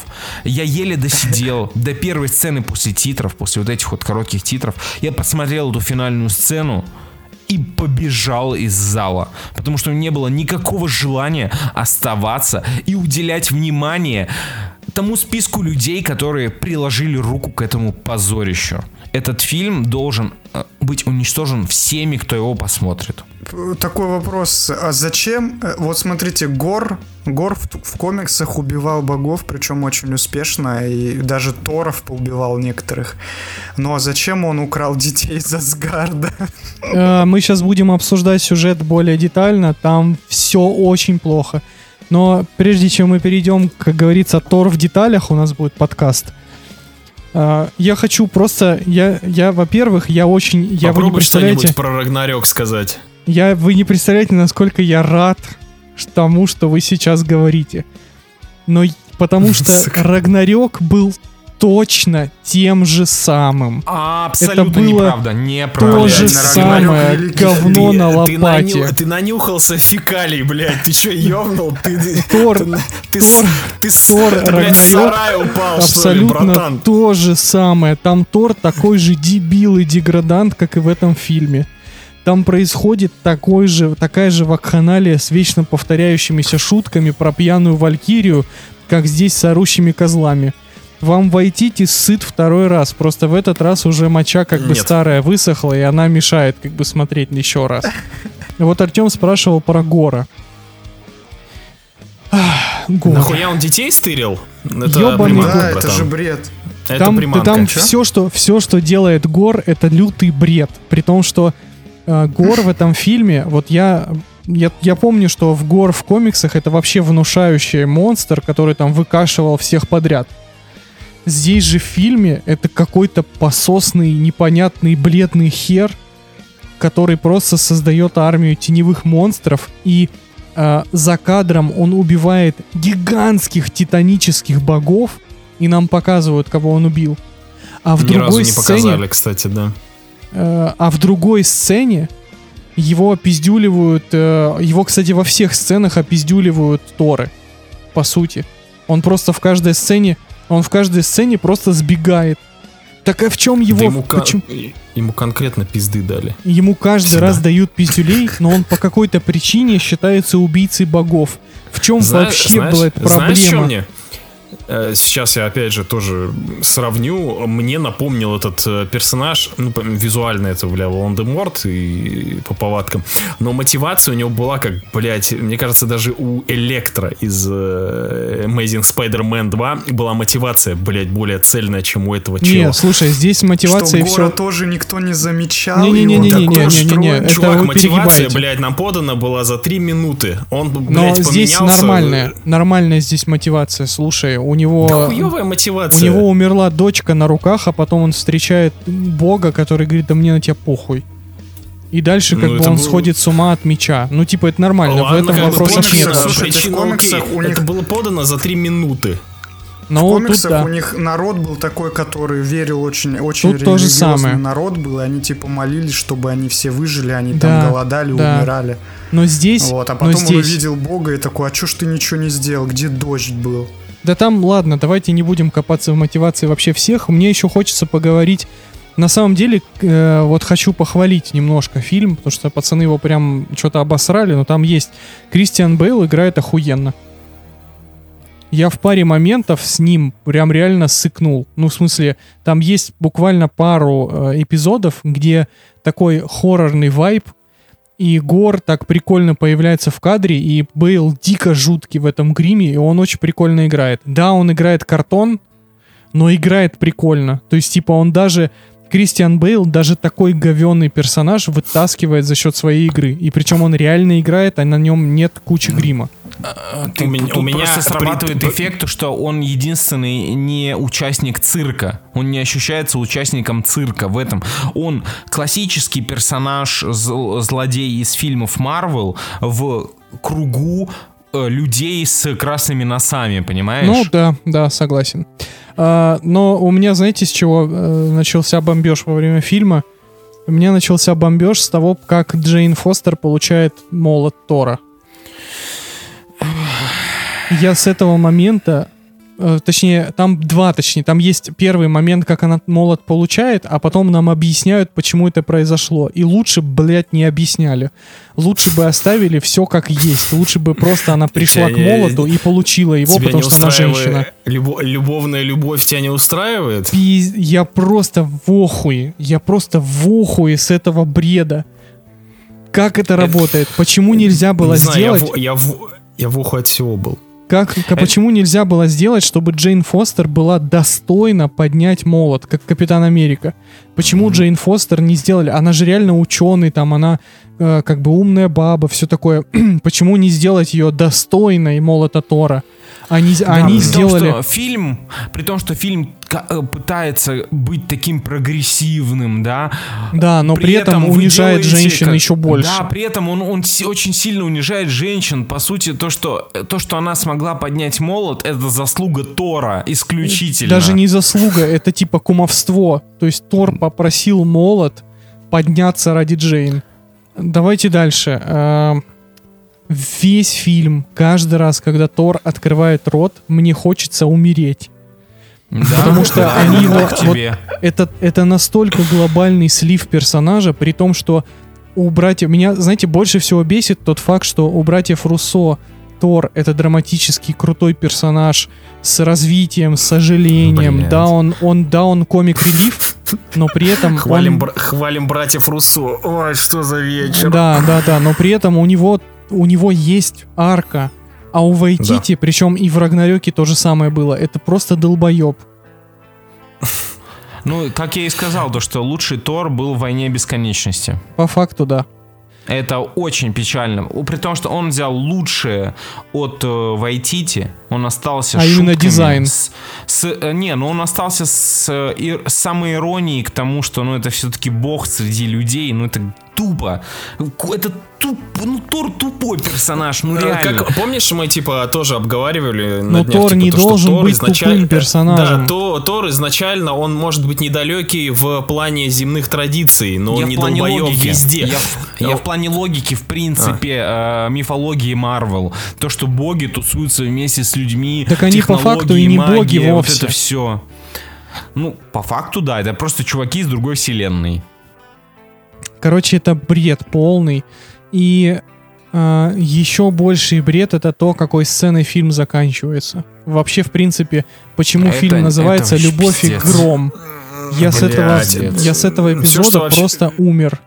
[SPEAKER 1] Я еле досидел (laughs) до первой сцены после титров, после вот этих вот коротких титров. Я посмотрел эту финальную сцену и побежал из зала, потому что не было никакого желания оставаться и уделять внимание тому списку людей, которые приложили руку к этому позорищу. Этот фильм должен э, быть уничтожен всеми, кто его посмотрит.
[SPEAKER 3] Такой вопрос. А зачем? э, Вот смотрите, Гор, Гор в, в комиксах убивал богов, причем очень успешно, и даже Торов поубивал некоторых. Ну а зачем он украл детей из Асгарда? (laughs)
[SPEAKER 2] Э, Мы сейчас будем обсуждать сюжет более детально. Там все очень плохо. Но прежде чем мы перейдем, как говорится, Тор в деталях, у нас будет подкаст. Э, Я хочу просто, я, я, во-первых, я очень, я вы не
[SPEAKER 4] Попробуй
[SPEAKER 2] представляете,
[SPEAKER 4] что-нибудь про Рагнарёк сказать.
[SPEAKER 2] я вы не представляете, насколько я рад тому, что вы сейчас говорите. Но потому (laughs) что. Рагнарёк был точно тем же самым.
[SPEAKER 1] Абсолютно
[SPEAKER 2] Это было
[SPEAKER 1] неправда, неправда.
[SPEAKER 2] То же самое говно на
[SPEAKER 4] ты,
[SPEAKER 2] лопате.
[SPEAKER 4] наню- ты нанюхался фекалий, блядь. Ты что, ёбнул? Ты, ты,
[SPEAKER 2] Тор,
[SPEAKER 4] ты, ты,
[SPEAKER 2] Тор,
[SPEAKER 4] ты,
[SPEAKER 2] Тор,
[SPEAKER 4] ты, блядь, упал, что ли,
[SPEAKER 2] Абсолютно
[SPEAKER 4] братан?
[SPEAKER 2] то же самое. Там Тор такой же дебил и деградант, как и в этом фильме. Там происходит такой же, такая же вакханалия с вечно повторяющимися шутками про пьяную валькирию, как здесь с орущими козлами. Вам Вайтити сыт второй раз. Просто в этот раз уже моча как бы
[SPEAKER 4] Нет.
[SPEAKER 2] старая высохла, и она мешает как бы смотреть еще раз. Вот Артем спрашивал про Гора. Ах, Гор.
[SPEAKER 4] Нахуя он детей стырил? Это
[SPEAKER 2] Ёбаный
[SPEAKER 4] приманка,
[SPEAKER 3] Да, это же бред.
[SPEAKER 4] Это
[SPEAKER 2] там,
[SPEAKER 4] приманка.
[SPEAKER 2] там все, что, все, что делает Гор, это лютый бред. При том, что э, Гор в этом фильме, вот я, я, я помню, что в Гор в комиксах это вообще внушающий монстр, который там выкашивал всех подряд. Здесь же в фильме это какой-то пососный, непонятный, бледный хер, который просто создает армию теневых монстров и э, за кадром он убивает гигантских титанических богов и нам показывают, кого он убил. А в
[SPEAKER 4] Ни разу
[SPEAKER 2] другой
[SPEAKER 4] не
[SPEAKER 2] сцене,
[SPEAKER 4] показали, кстати, да.
[SPEAKER 2] э, а в другой сцене его опиздюливают, э, его, кстати, во всех сценах опиздюливают Торы, по сути. Он просто в каждой сцене, он в каждой сцене просто сбегает. Так а в чем его,
[SPEAKER 4] Да ему, кон-
[SPEAKER 2] почему-
[SPEAKER 4] ему конкретно пизды дали.
[SPEAKER 2] Ему каждый
[SPEAKER 4] Всегда.
[SPEAKER 2] раз дают пиздюлей, но он по какой-то причине считается убийцей богов. В чем
[SPEAKER 4] Зна-
[SPEAKER 2] вообще
[SPEAKER 4] знаешь-
[SPEAKER 2] была эта
[SPEAKER 4] Знаешь, что
[SPEAKER 2] проблема?
[SPEAKER 4] мне? Э, Сейчас я опять же тоже сравню. Мне напомнил этот э, персонаж, ну, визуально это, бля, Волан-де-Морт и по повадкам. Но мотивация у него была как, блядь, мне кажется, даже у Электро из э, Amazing Spider-Man 2 была мотивация, блядь, более цельная, чем у этого
[SPEAKER 2] Не,
[SPEAKER 4] чела.
[SPEAKER 2] слушай, здесь мотивация
[SPEAKER 3] что
[SPEAKER 2] все.
[SPEAKER 3] тоже никто не замечал.
[SPEAKER 2] Не-не-не-не-не-не-не-не,
[SPEAKER 3] и он такой
[SPEAKER 2] не-не-не,
[SPEAKER 3] строит.
[SPEAKER 2] это
[SPEAKER 4] Чувак, мотивация, блядь, нам подана была за 3 минуты. Он,
[SPEAKER 2] Но
[SPEAKER 4] блядь,
[SPEAKER 2] здесь
[SPEAKER 4] поменялся.
[SPEAKER 2] нормальная, нормальная здесь мотивация. Слушай, у него...
[SPEAKER 4] Да хуёвая мотивация.
[SPEAKER 2] У него умерла дочка на руках, а потом он встречает Бога, который говорит, да мне на тебя похуй. И дальше как
[SPEAKER 4] Ну,
[SPEAKER 2] бы он
[SPEAKER 4] был-
[SPEAKER 2] сходит с ума от меча. Ну, типа, это нормально, в
[SPEAKER 4] Ладно,
[SPEAKER 2] этом
[SPEAKER 4] как бы
[SPEAKER 2] вопросов нет. вообще.
[SPEAKER 3] слушай,
[SPEAKER 4] Причина,
[SPEAKER 3] в комиксах у них-
[SPEAKER 4] Это было подано за 3 минуты.
[SPEAKER 2] Но
[SPEAKER 3] в
[SPEAKER 2] вот тут
[SPEAKER 3] комиксах
[SPEAKER 2] да.
[SPEAKER 3] у них народ был такой, который верил очень, очень
[SPEAKER 2] Тут то же
[SPEAKER 3] религиозный
[SPEAKER 2] самое.
[SPEAKER 3] народ был, и они типа молились, чтобы они все выжили, они
[SPEAKER 2] Да,
[SPEAKER 3] там голодали,
[SPEAKER 2] да.
[SPEAKER 3] умирали.
[SPEAKER 2] Но здесь,
[SPEAKER 3] Вот, а
[SPEAKER 2] но
[SPEAKER 3] потом он
[SPEAKER 2] здесь,
[SPEAKER 3] увидел Бога и такой, а чё ж ты ничего не сделал, где дождь был?
[SPEAKER 2] Да там, ладно, давайте не будем копаться в мотивации вообще всех. Мне еще хочется поговорить. На самом деле, э, вот хочу похвалить немножко фильм, потому что пацаны его прям что-то обосрали, но там есть Кристиан Бейл играет охуенно. Я в паре моментов с ним прям реально сыкнул. Ну, в смысле, там есть буквально пару э, эпизодов, где такой хоррорный вайб, и Гор так прикольно появляется в кадре, и Бейл дико жуткий в этом гриме, и он очень прикольно играет. Да, он играет картон, но играет прикольно. То есть, типа, он даже... Кристиан Бейл даже такой говенный персонаж вытаскивает за счет своей игры. И причем он реально играет, а на нем нет кучи грима.
[SPEAKER 1] Ты-
[SPEAKER 4] У меня- у меня
[SPEAKER 1] срабатывает
[SPEAKER 4] при-
[SPEAKER 1] эффект, что он единственный не участник цирка. Он не ощущается участником цирка в этом. Он классический персонаж, зл- злодей из фильмов Марвел в кругу э, людей с красными носами, понимаешь?
[SPEAKER 2] Ну да, да, согласен. А, но у меня, знаете, с чего э, начался бомбеж во время фильма? У меня начался бомбеж с того, как Джейн Фостер получает молот Тора. Я с этого момента, э, точнее, там два, точнее, там есть первый момент, как она молот получает, а потом нам объясняют, почему это произошло. И лучше, блядь, не объясняли. Лучше бы оставили все как есть. Лучше бы просто она пришла к
[SPEAKER 4] не-
[SPEAKER 2] молоту и получила его,
[SPEAKER 4] Тебя
[SPEAKER 2] потому что она женщина.
[SPEAKER 4] любо- любовная любовь тебя не устраивает?
[SPEAKER 2] Пиз- Я просто в охуе. Я просто в охуе с этого бреда. Как это работает? Почему нельзя было
[SPEAKER 4] Не знаю, я
[SPEAKER 2] сделать?
[SPEAKER 4] в- Я в, я в уху от всего был.
[SPEAKER 2] Как, как- почему нельзя было сделать, чтобы Джейн Фостер была достойна поднять молот, как Капитан Америка? Почему Джейн Фостер не сделали? Она же реально ученый, там она э, как бы умная баба, все такое. (clears throat) почему не сделать ее достойной молота Тора? Они,
[SPEAKER 1] Да,
[SPEAKER 2] они
[SPEAKER 1] при
[SPEAKER 2] сделали...
[SPEAKER 1] Том, что фильм, при том, что фильм э, пытается быть таким прогрессивным, да.
[SPEAKER 2] Да, но при, этом,
[SPEAKER 1] вы
[SPEAKER 2] унижает женщин
[SPEAKER 1] как-
[SPEAKER 2] еще больше.
[SPEAKER 1] Да, при этом он, он очень сильно унижает женщин. По сути, то что, то, что она смогла поднять молот, это заслуга Тора исключительно.
[SPEAKER 2] Даже не заслуга, это типа кумовство. То есть Тор попросил молот подняться ради Джейн. Давайте дальше. Эм, Весь фильм, каждый раз, когда Тор открывает рот, мне хочется умереть.
[SPEAKER 1] Да,
[SPEAKER 2] потому что
[SPEAKER 1] да,
[SPEAKER 2] они его-
[SPEAKER 1] к тебе.
[SPEAKER 2] Это, это настолько глобальный слив персонажа, при том, что у братьев... Меня, знаете, больше всего бесит тот факт, что у братьев Руссо Тор — это драматический крутой персонаж с развитием, с сожалением.
[SPEAKER 1] Блядь.
[SPEAKER 2] Да, он, он, да, он комик-релив, но при этом
[SPEAKER 4] Хвалим,
[SPEAKER 2] он-
[SPEAKER 4] бра- хвалим братьев Руссо. Ой, что за вечер.
[SPEAKER 2] Да, да, да, но при этом у него, у него есть арка. А у Вайтити, причем и в Рагнарёке то же самое было. Это просто долбоеб.
[SPEAKER 1] Ну, как я и сказал, то, что лучший Тор был в «Войне бесконечности».
[SPEAKER 2] По факту, да.
[SPEAKER 1] Это очень печально. При том, что он взял лучшее от э, Вайтити, он остался
[SPEAKER 2] А именно дизайн.
[SPEAKER 1] С, с- э, не, ну он остался с, э, с самой иронией к тому, что ну это все-таки бог среди людей, ну это тупо. Это туп, ну Тор тупой персонаж, ну
[SPEAKER 4] Э,
[SPEAKER 1] реально.
[SPEAKER 4] Как, помнишь, мы типа тоже обговаривали
[SPEAKER 2] Но
[SPEAKER 4] на днях,
[SPEAKER 2] Тор
[SPEAKER 4] типа,
[SPEAKER 2] не
[SPEAKER 4] то, что
[SPEAKER 2] должен
[SPEAKER 4] Тор
[SPEAKER 2] быть
[SPEAKER 4] изначаль-
[SPEAKER 2] тупым персонажем.
[SPEAKER 4] Да, то, Тор изначально, он может быть недалекий в плане земных традиций, но
[SPEAKER 1] я
[SPEAKER 4] он не долбоеб везде.
[SPEAKER 1] Я, в- (laughs) я
[SPEAKER 4] Ну,
[SPEAKER 1] в плане логики, в принципе, э, мифологии Марвел. То, что боги тусуются вместе с людьми.
[SPEAKER 2] Так они по факту и не
[SPEAKER 1] магия,
[SPEAKER 2] боги
[SPEAKER 1] вот
[SPEAKER 2] вовсе.
[SPEAKER 1] это все. Ну, по факту, да, это просто чуваки из другой вселенной.
[SPEAKER 2] Короче, это бред полный. И а, еще больший бред это то, какой сценой фильм заканчивается. Вообще, в принципе, почему
[SPEAKER 1] Это-
[SPEAKER 2] фильм называется
[SPEAKER 1] это
[SPEAKER 2] «Любовь и
[SPEAKER 1] пиздец.
[SPEAKER 2] гром». Я с,
[SPEAKER 4] Блядь,
[SPEAKER 2] этого,
[SPEAKER 4] это-
[SPEAKER 2] я с этого
[SPEAKER 4] Всё,
[SPEAKER 2] эпизода
[SPEAKER 4] что вообще-
[SPEAKER 2] просто умер.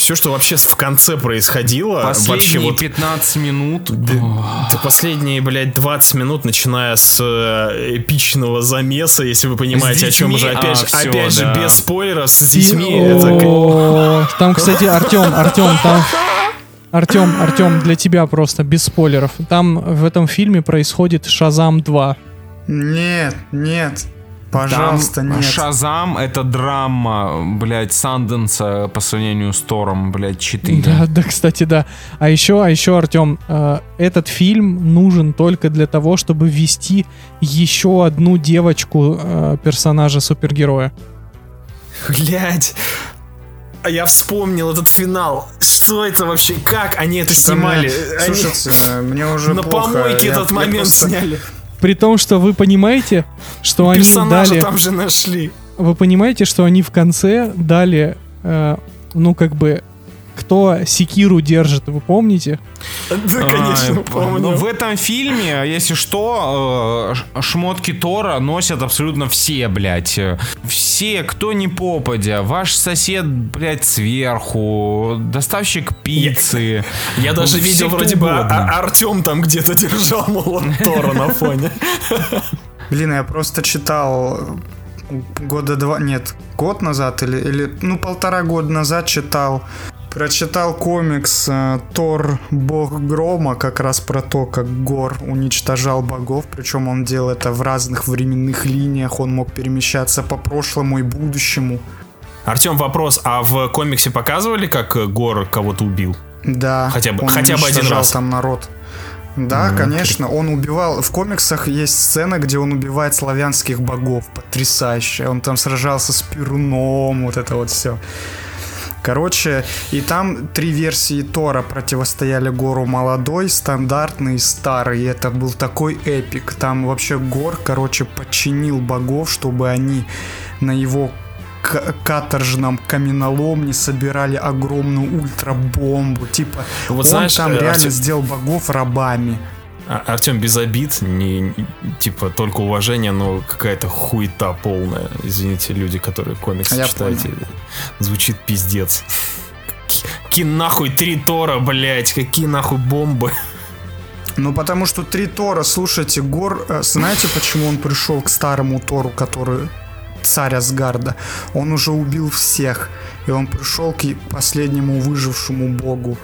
[SPEAKER 4] Все, что вообще в конце происходило, вообще
[SPEAKER 1] Последние
[SPEAKER 4] вот
[SPEAKER 1] 15 минут.
[SPEAKER 4] Да последние, блядь, 20 минут, начиная с э, эпичного замеса, если вы понимаете, о чем
[SPEAKER 1] детьми?
[SPEAKER 4] же, опять,
[SPEAKER 1] А,
[SPEAKER 4] же,
[SPEAKER 1] всё,
[SPEAKER 4] опять же,
[SPEAKER 1] да.
[SPEAKER 4] без спойлеров, с детьми. это
[SPEAKER 2] Там, кстати, Артем, Артем, там... Артем, Артем, для тебя просто, без спойлеров. Там в этом фильме происходит Шазам 2.
[SPEAKER 3] Нет, нет.
[SPEAKER 1] Там
[SPEAKER 3] Пожалуйста, нет.
[SPEAKER 1] Шазам это драма, блядь, Санденса по сравнению с Тором, блядь, 4.
[SPEAKER 2] Да, да, кстати, да. А еще, а еще, Артем, э, этот фильм нужен только для того, чтобы ввести еще одну девочку э, персонажа супергероя.
[SPEAKER 4] Блядь. А я вспомнил этот финал. Что это вообще? Как они это снимали?
[SPEAKER 3] мне-
[SPEAKER 4] Они
[SPEAKER 3] Слушайте, э, мне уже
[SPEAKER 4] на
[SPEAKER 3] плохо.
[SPEAKER 4] помойке
[SPEAKER 3] Я-
[SPEAKER 4] этот
[SPEAKER 3] я
[SPEAKER 4] момент
[SPEAKER 3] просто-
[SPEAKER 4] сняли.
[SPEAKER 2] При том, что вы понимаете, что они
[SPEAKER 4] Персонажа
[SPEAKER 2] дали,
[SPEAKER 4] там же нашли.
[SPEAKER 2] вы понимаете, что они в конце дали, э, ну как бы, кто секиру держит, вы помните?
[SPEAKER 4] Да, конечно,
[SPEAKER 1] А,
[SPEAKER 4] помню.
[SPEAKER 1] ну, в этом фильме, если что, э, шмотки Тора носят абсолютно все, блядь. Все, кто не попадя. Ваш сосед, блядь, сверху. Доставщик пиццы.
[SPEAKER 4] Я даже
[SPEAKER 1] Ну, все,
[SPEAKER 4] видел вроде бы а-
[SPEAKER 1] угодно.
[SPEAKER 4] Артем там где-то держал молот Тора на фоне.
[SPEAKER 3] Блин, я просто читал года два, нет, год назад или, или ну полтора года назад читал, прочитал комикс э, Тор Бог Грома как раз про то, как Гор уничтожал богов, причем он делал это в разных временных линиях, он мог перемещаться по прошлому и будущему.
[SPEAKER 4] Артем, вопрос, а в комиксе показывали, как э, Гор кого-то убил?
[SPEAKER 3] Да,
[SPEAKER 4] Хотя бы-
[SPEAKER 3] он
[SPEAKER 4] хотя бы один раз.
[SPEAKER 3] там народ. Да, конечно, он убивал. В комиксах есть сцена, где он убивает славянских богов, потрясающе. Он там сражался с Перуном, вот это вот все. Короче, и там три версии Тора противостояли Гору молодой, стандартный и старый. И это был такой эпик. Там вообще Гор, короче, подчинил богов, чтобы они на его каторжном каменоломне собирали огромную ультрабомбу. Типа,
[SPEAKER 4] Вот
[SPEAKER 3] он
[SPEAKER 4] знаешь,
[SPEAKER 3] там
[SPEAKER 4] э,
[SPEAKER 3] реально
[SPEAKER 4] Артем-
[SPEAKER 3] сделал богов рабами.
[SPEAKER 4] А- Артем без обид, не, типа только уважение, но какая-то хуета полная. Извините, люди, которые комиксы
[SPEAKER 3] Я
[SPEAKER 4] читаете. Звучит пиздец. Ки- Какие нахуй три Тора, блять, какие нахуй бомбы.
[SPEAKER 3] Ну, потому что три Тора, слушайте, Гор, э, знаете, почему он пришел к старому Тору, который царь Асгарда? Он уже убил всех, и он пришел к последнему выжившему богу.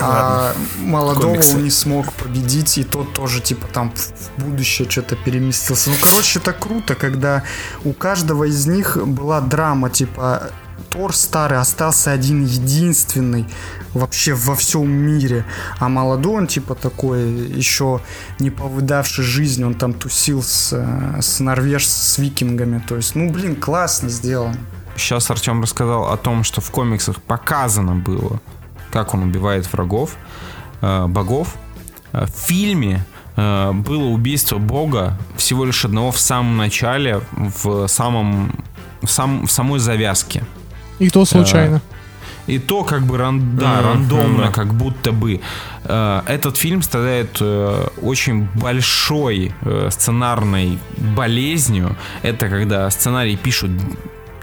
[SPEAKER 3] А молодого
[SPEAKER 4] Комиксы.
[SPEAKER 3] он не смог победить, и тот тоже, типа, там в будущее что-то переместился. Ну, короче, это круто, когда у каждого из них была драма, типа, Тор старый остался один единственный вообще во всем мире, а молодой он типа такой еще не повидавший жизнь, он там тусил с, с норвеж с викингами, то есть, ну блин, классно сделано.
[SPEAKER 1] Сейчас Артем рассказал о том, что в комиксах показано было, как он убивает врагов, э, богов. Э, В фильме э, было убийство бога всего лишь одного в самом начале, в самом в, сам, в самой завязке.
[SPEAKER 2] И то случайно.
[SPEAKER 1] И то как бы ран, да,
[SPEAKER 4] Мгм,
[SPEAKER 1] рандомно,
[SPEAKER 4] да.
[SPEAKER 1] как будто бы. Этот фильм страдает очень большой сценарной болезнью. Это когда сценарий пишут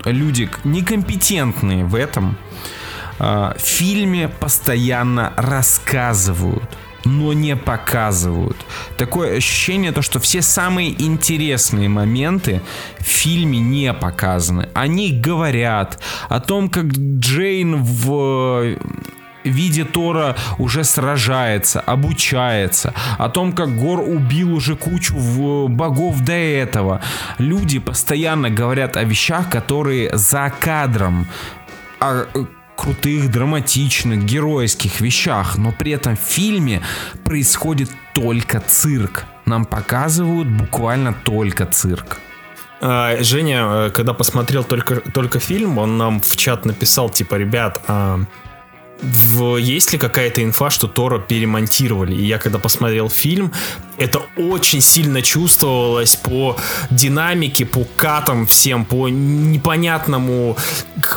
[SPEAKER 1] люди некомпетентные в этом. Э, В фильме постоянно рассказывают но не показывают. Такое ощущение, то, что все самые интересные моменты в фильме не показаны. Они говорят о том, как Джейн в виде Тора уже сражается, обучается, о том, как Гор убил уже кучу богов до этого. Люди постоянно говорят о вещах, которые за кадром, о э, крутых, драматичных, геройских вещах, но при этом в фильме происходит только цирк. Нам показывают буквально только цирк.
[SPEAKER 4] А, Женя, э, когда посмотрел только, только фильм, он нам в чат написал, типа, ребят, а в- есть ли какая-то инфа, что Тора перемонтировали? И я когда посмотрел фильм, это очень сильно чувствовалось по динамике, по катам всем, по непонятному,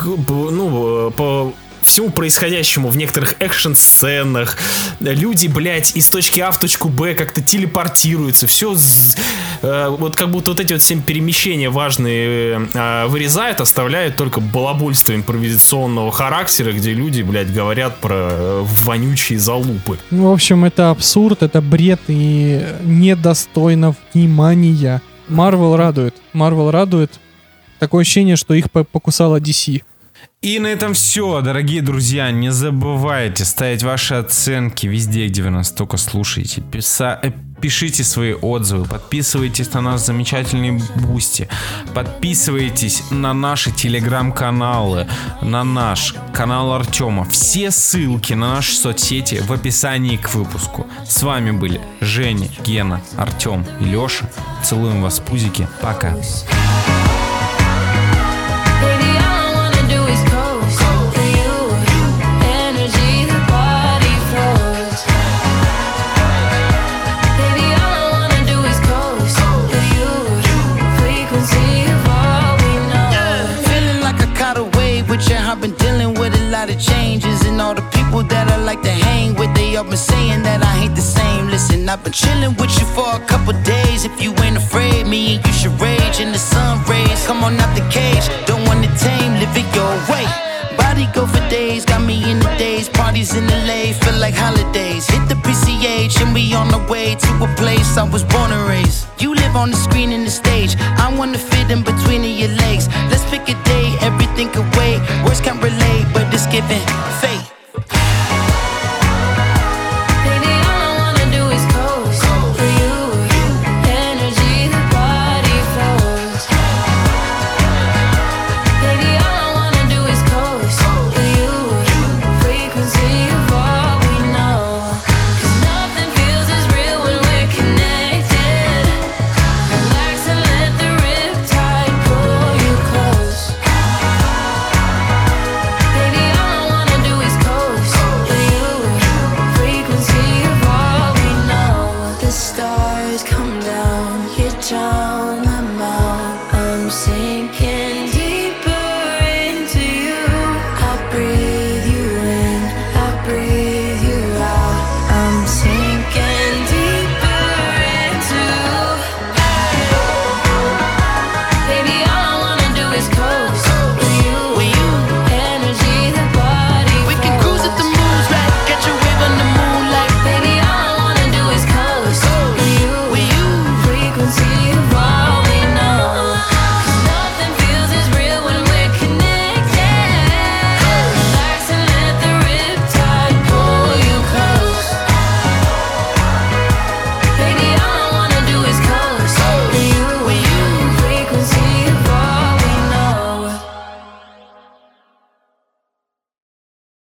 [SPEAKER 4] ну, э, по всему происходящему в некоторых экшн-сценах. Люди, блядь, из точки А в точку Б как-то телепортируются. Все вот как будто вот эти вот все перемещения важные э, вырезают, оставляют только балабольство импровизационного характера, где люди, блядь, говорят про э, вонючие залупы.
[SPEAKER 2] Ну, в общем, это абсурд, это бред и недостойно внимания. Марвел радует. Марвел радует. Такое ощущение, что их по- покусала DC.
[SPEAKER 1] И на этом все, дорогие друзья. Не забывайте ставить ваши оценки везде, где вы нас только слушаете. Писа- э, Пишите свои отзывы, подписывайтесь на наш замечательный Бусти, подписывайтесь на наши телеграм-каналы, на наш канал Артема. Все ссылки на наши соцсети в описании к выпуску. С вами были Женя, Гена, Артем и Леша. Целуем вас пузики. Пока.
[SPEAKER 5] Changes and all the people that I like to hang with. They all been saying that I ain't the same. Listen, I've been chilling with you for a couple days. If you ain't afraid, me and you should rage in the sun rays. Come on out the cage, don't want to tame, live it your way. Body go for days, got me in the days. Parties in LA, feel like holidays. Hit the PCH and we on the way to a place I was born and raised. You live on the screen and the stage. I wanna fit in between your legs. Let's pick a day, everything wait. Words can't relate, giving.
[SPEAKER 6] Faith.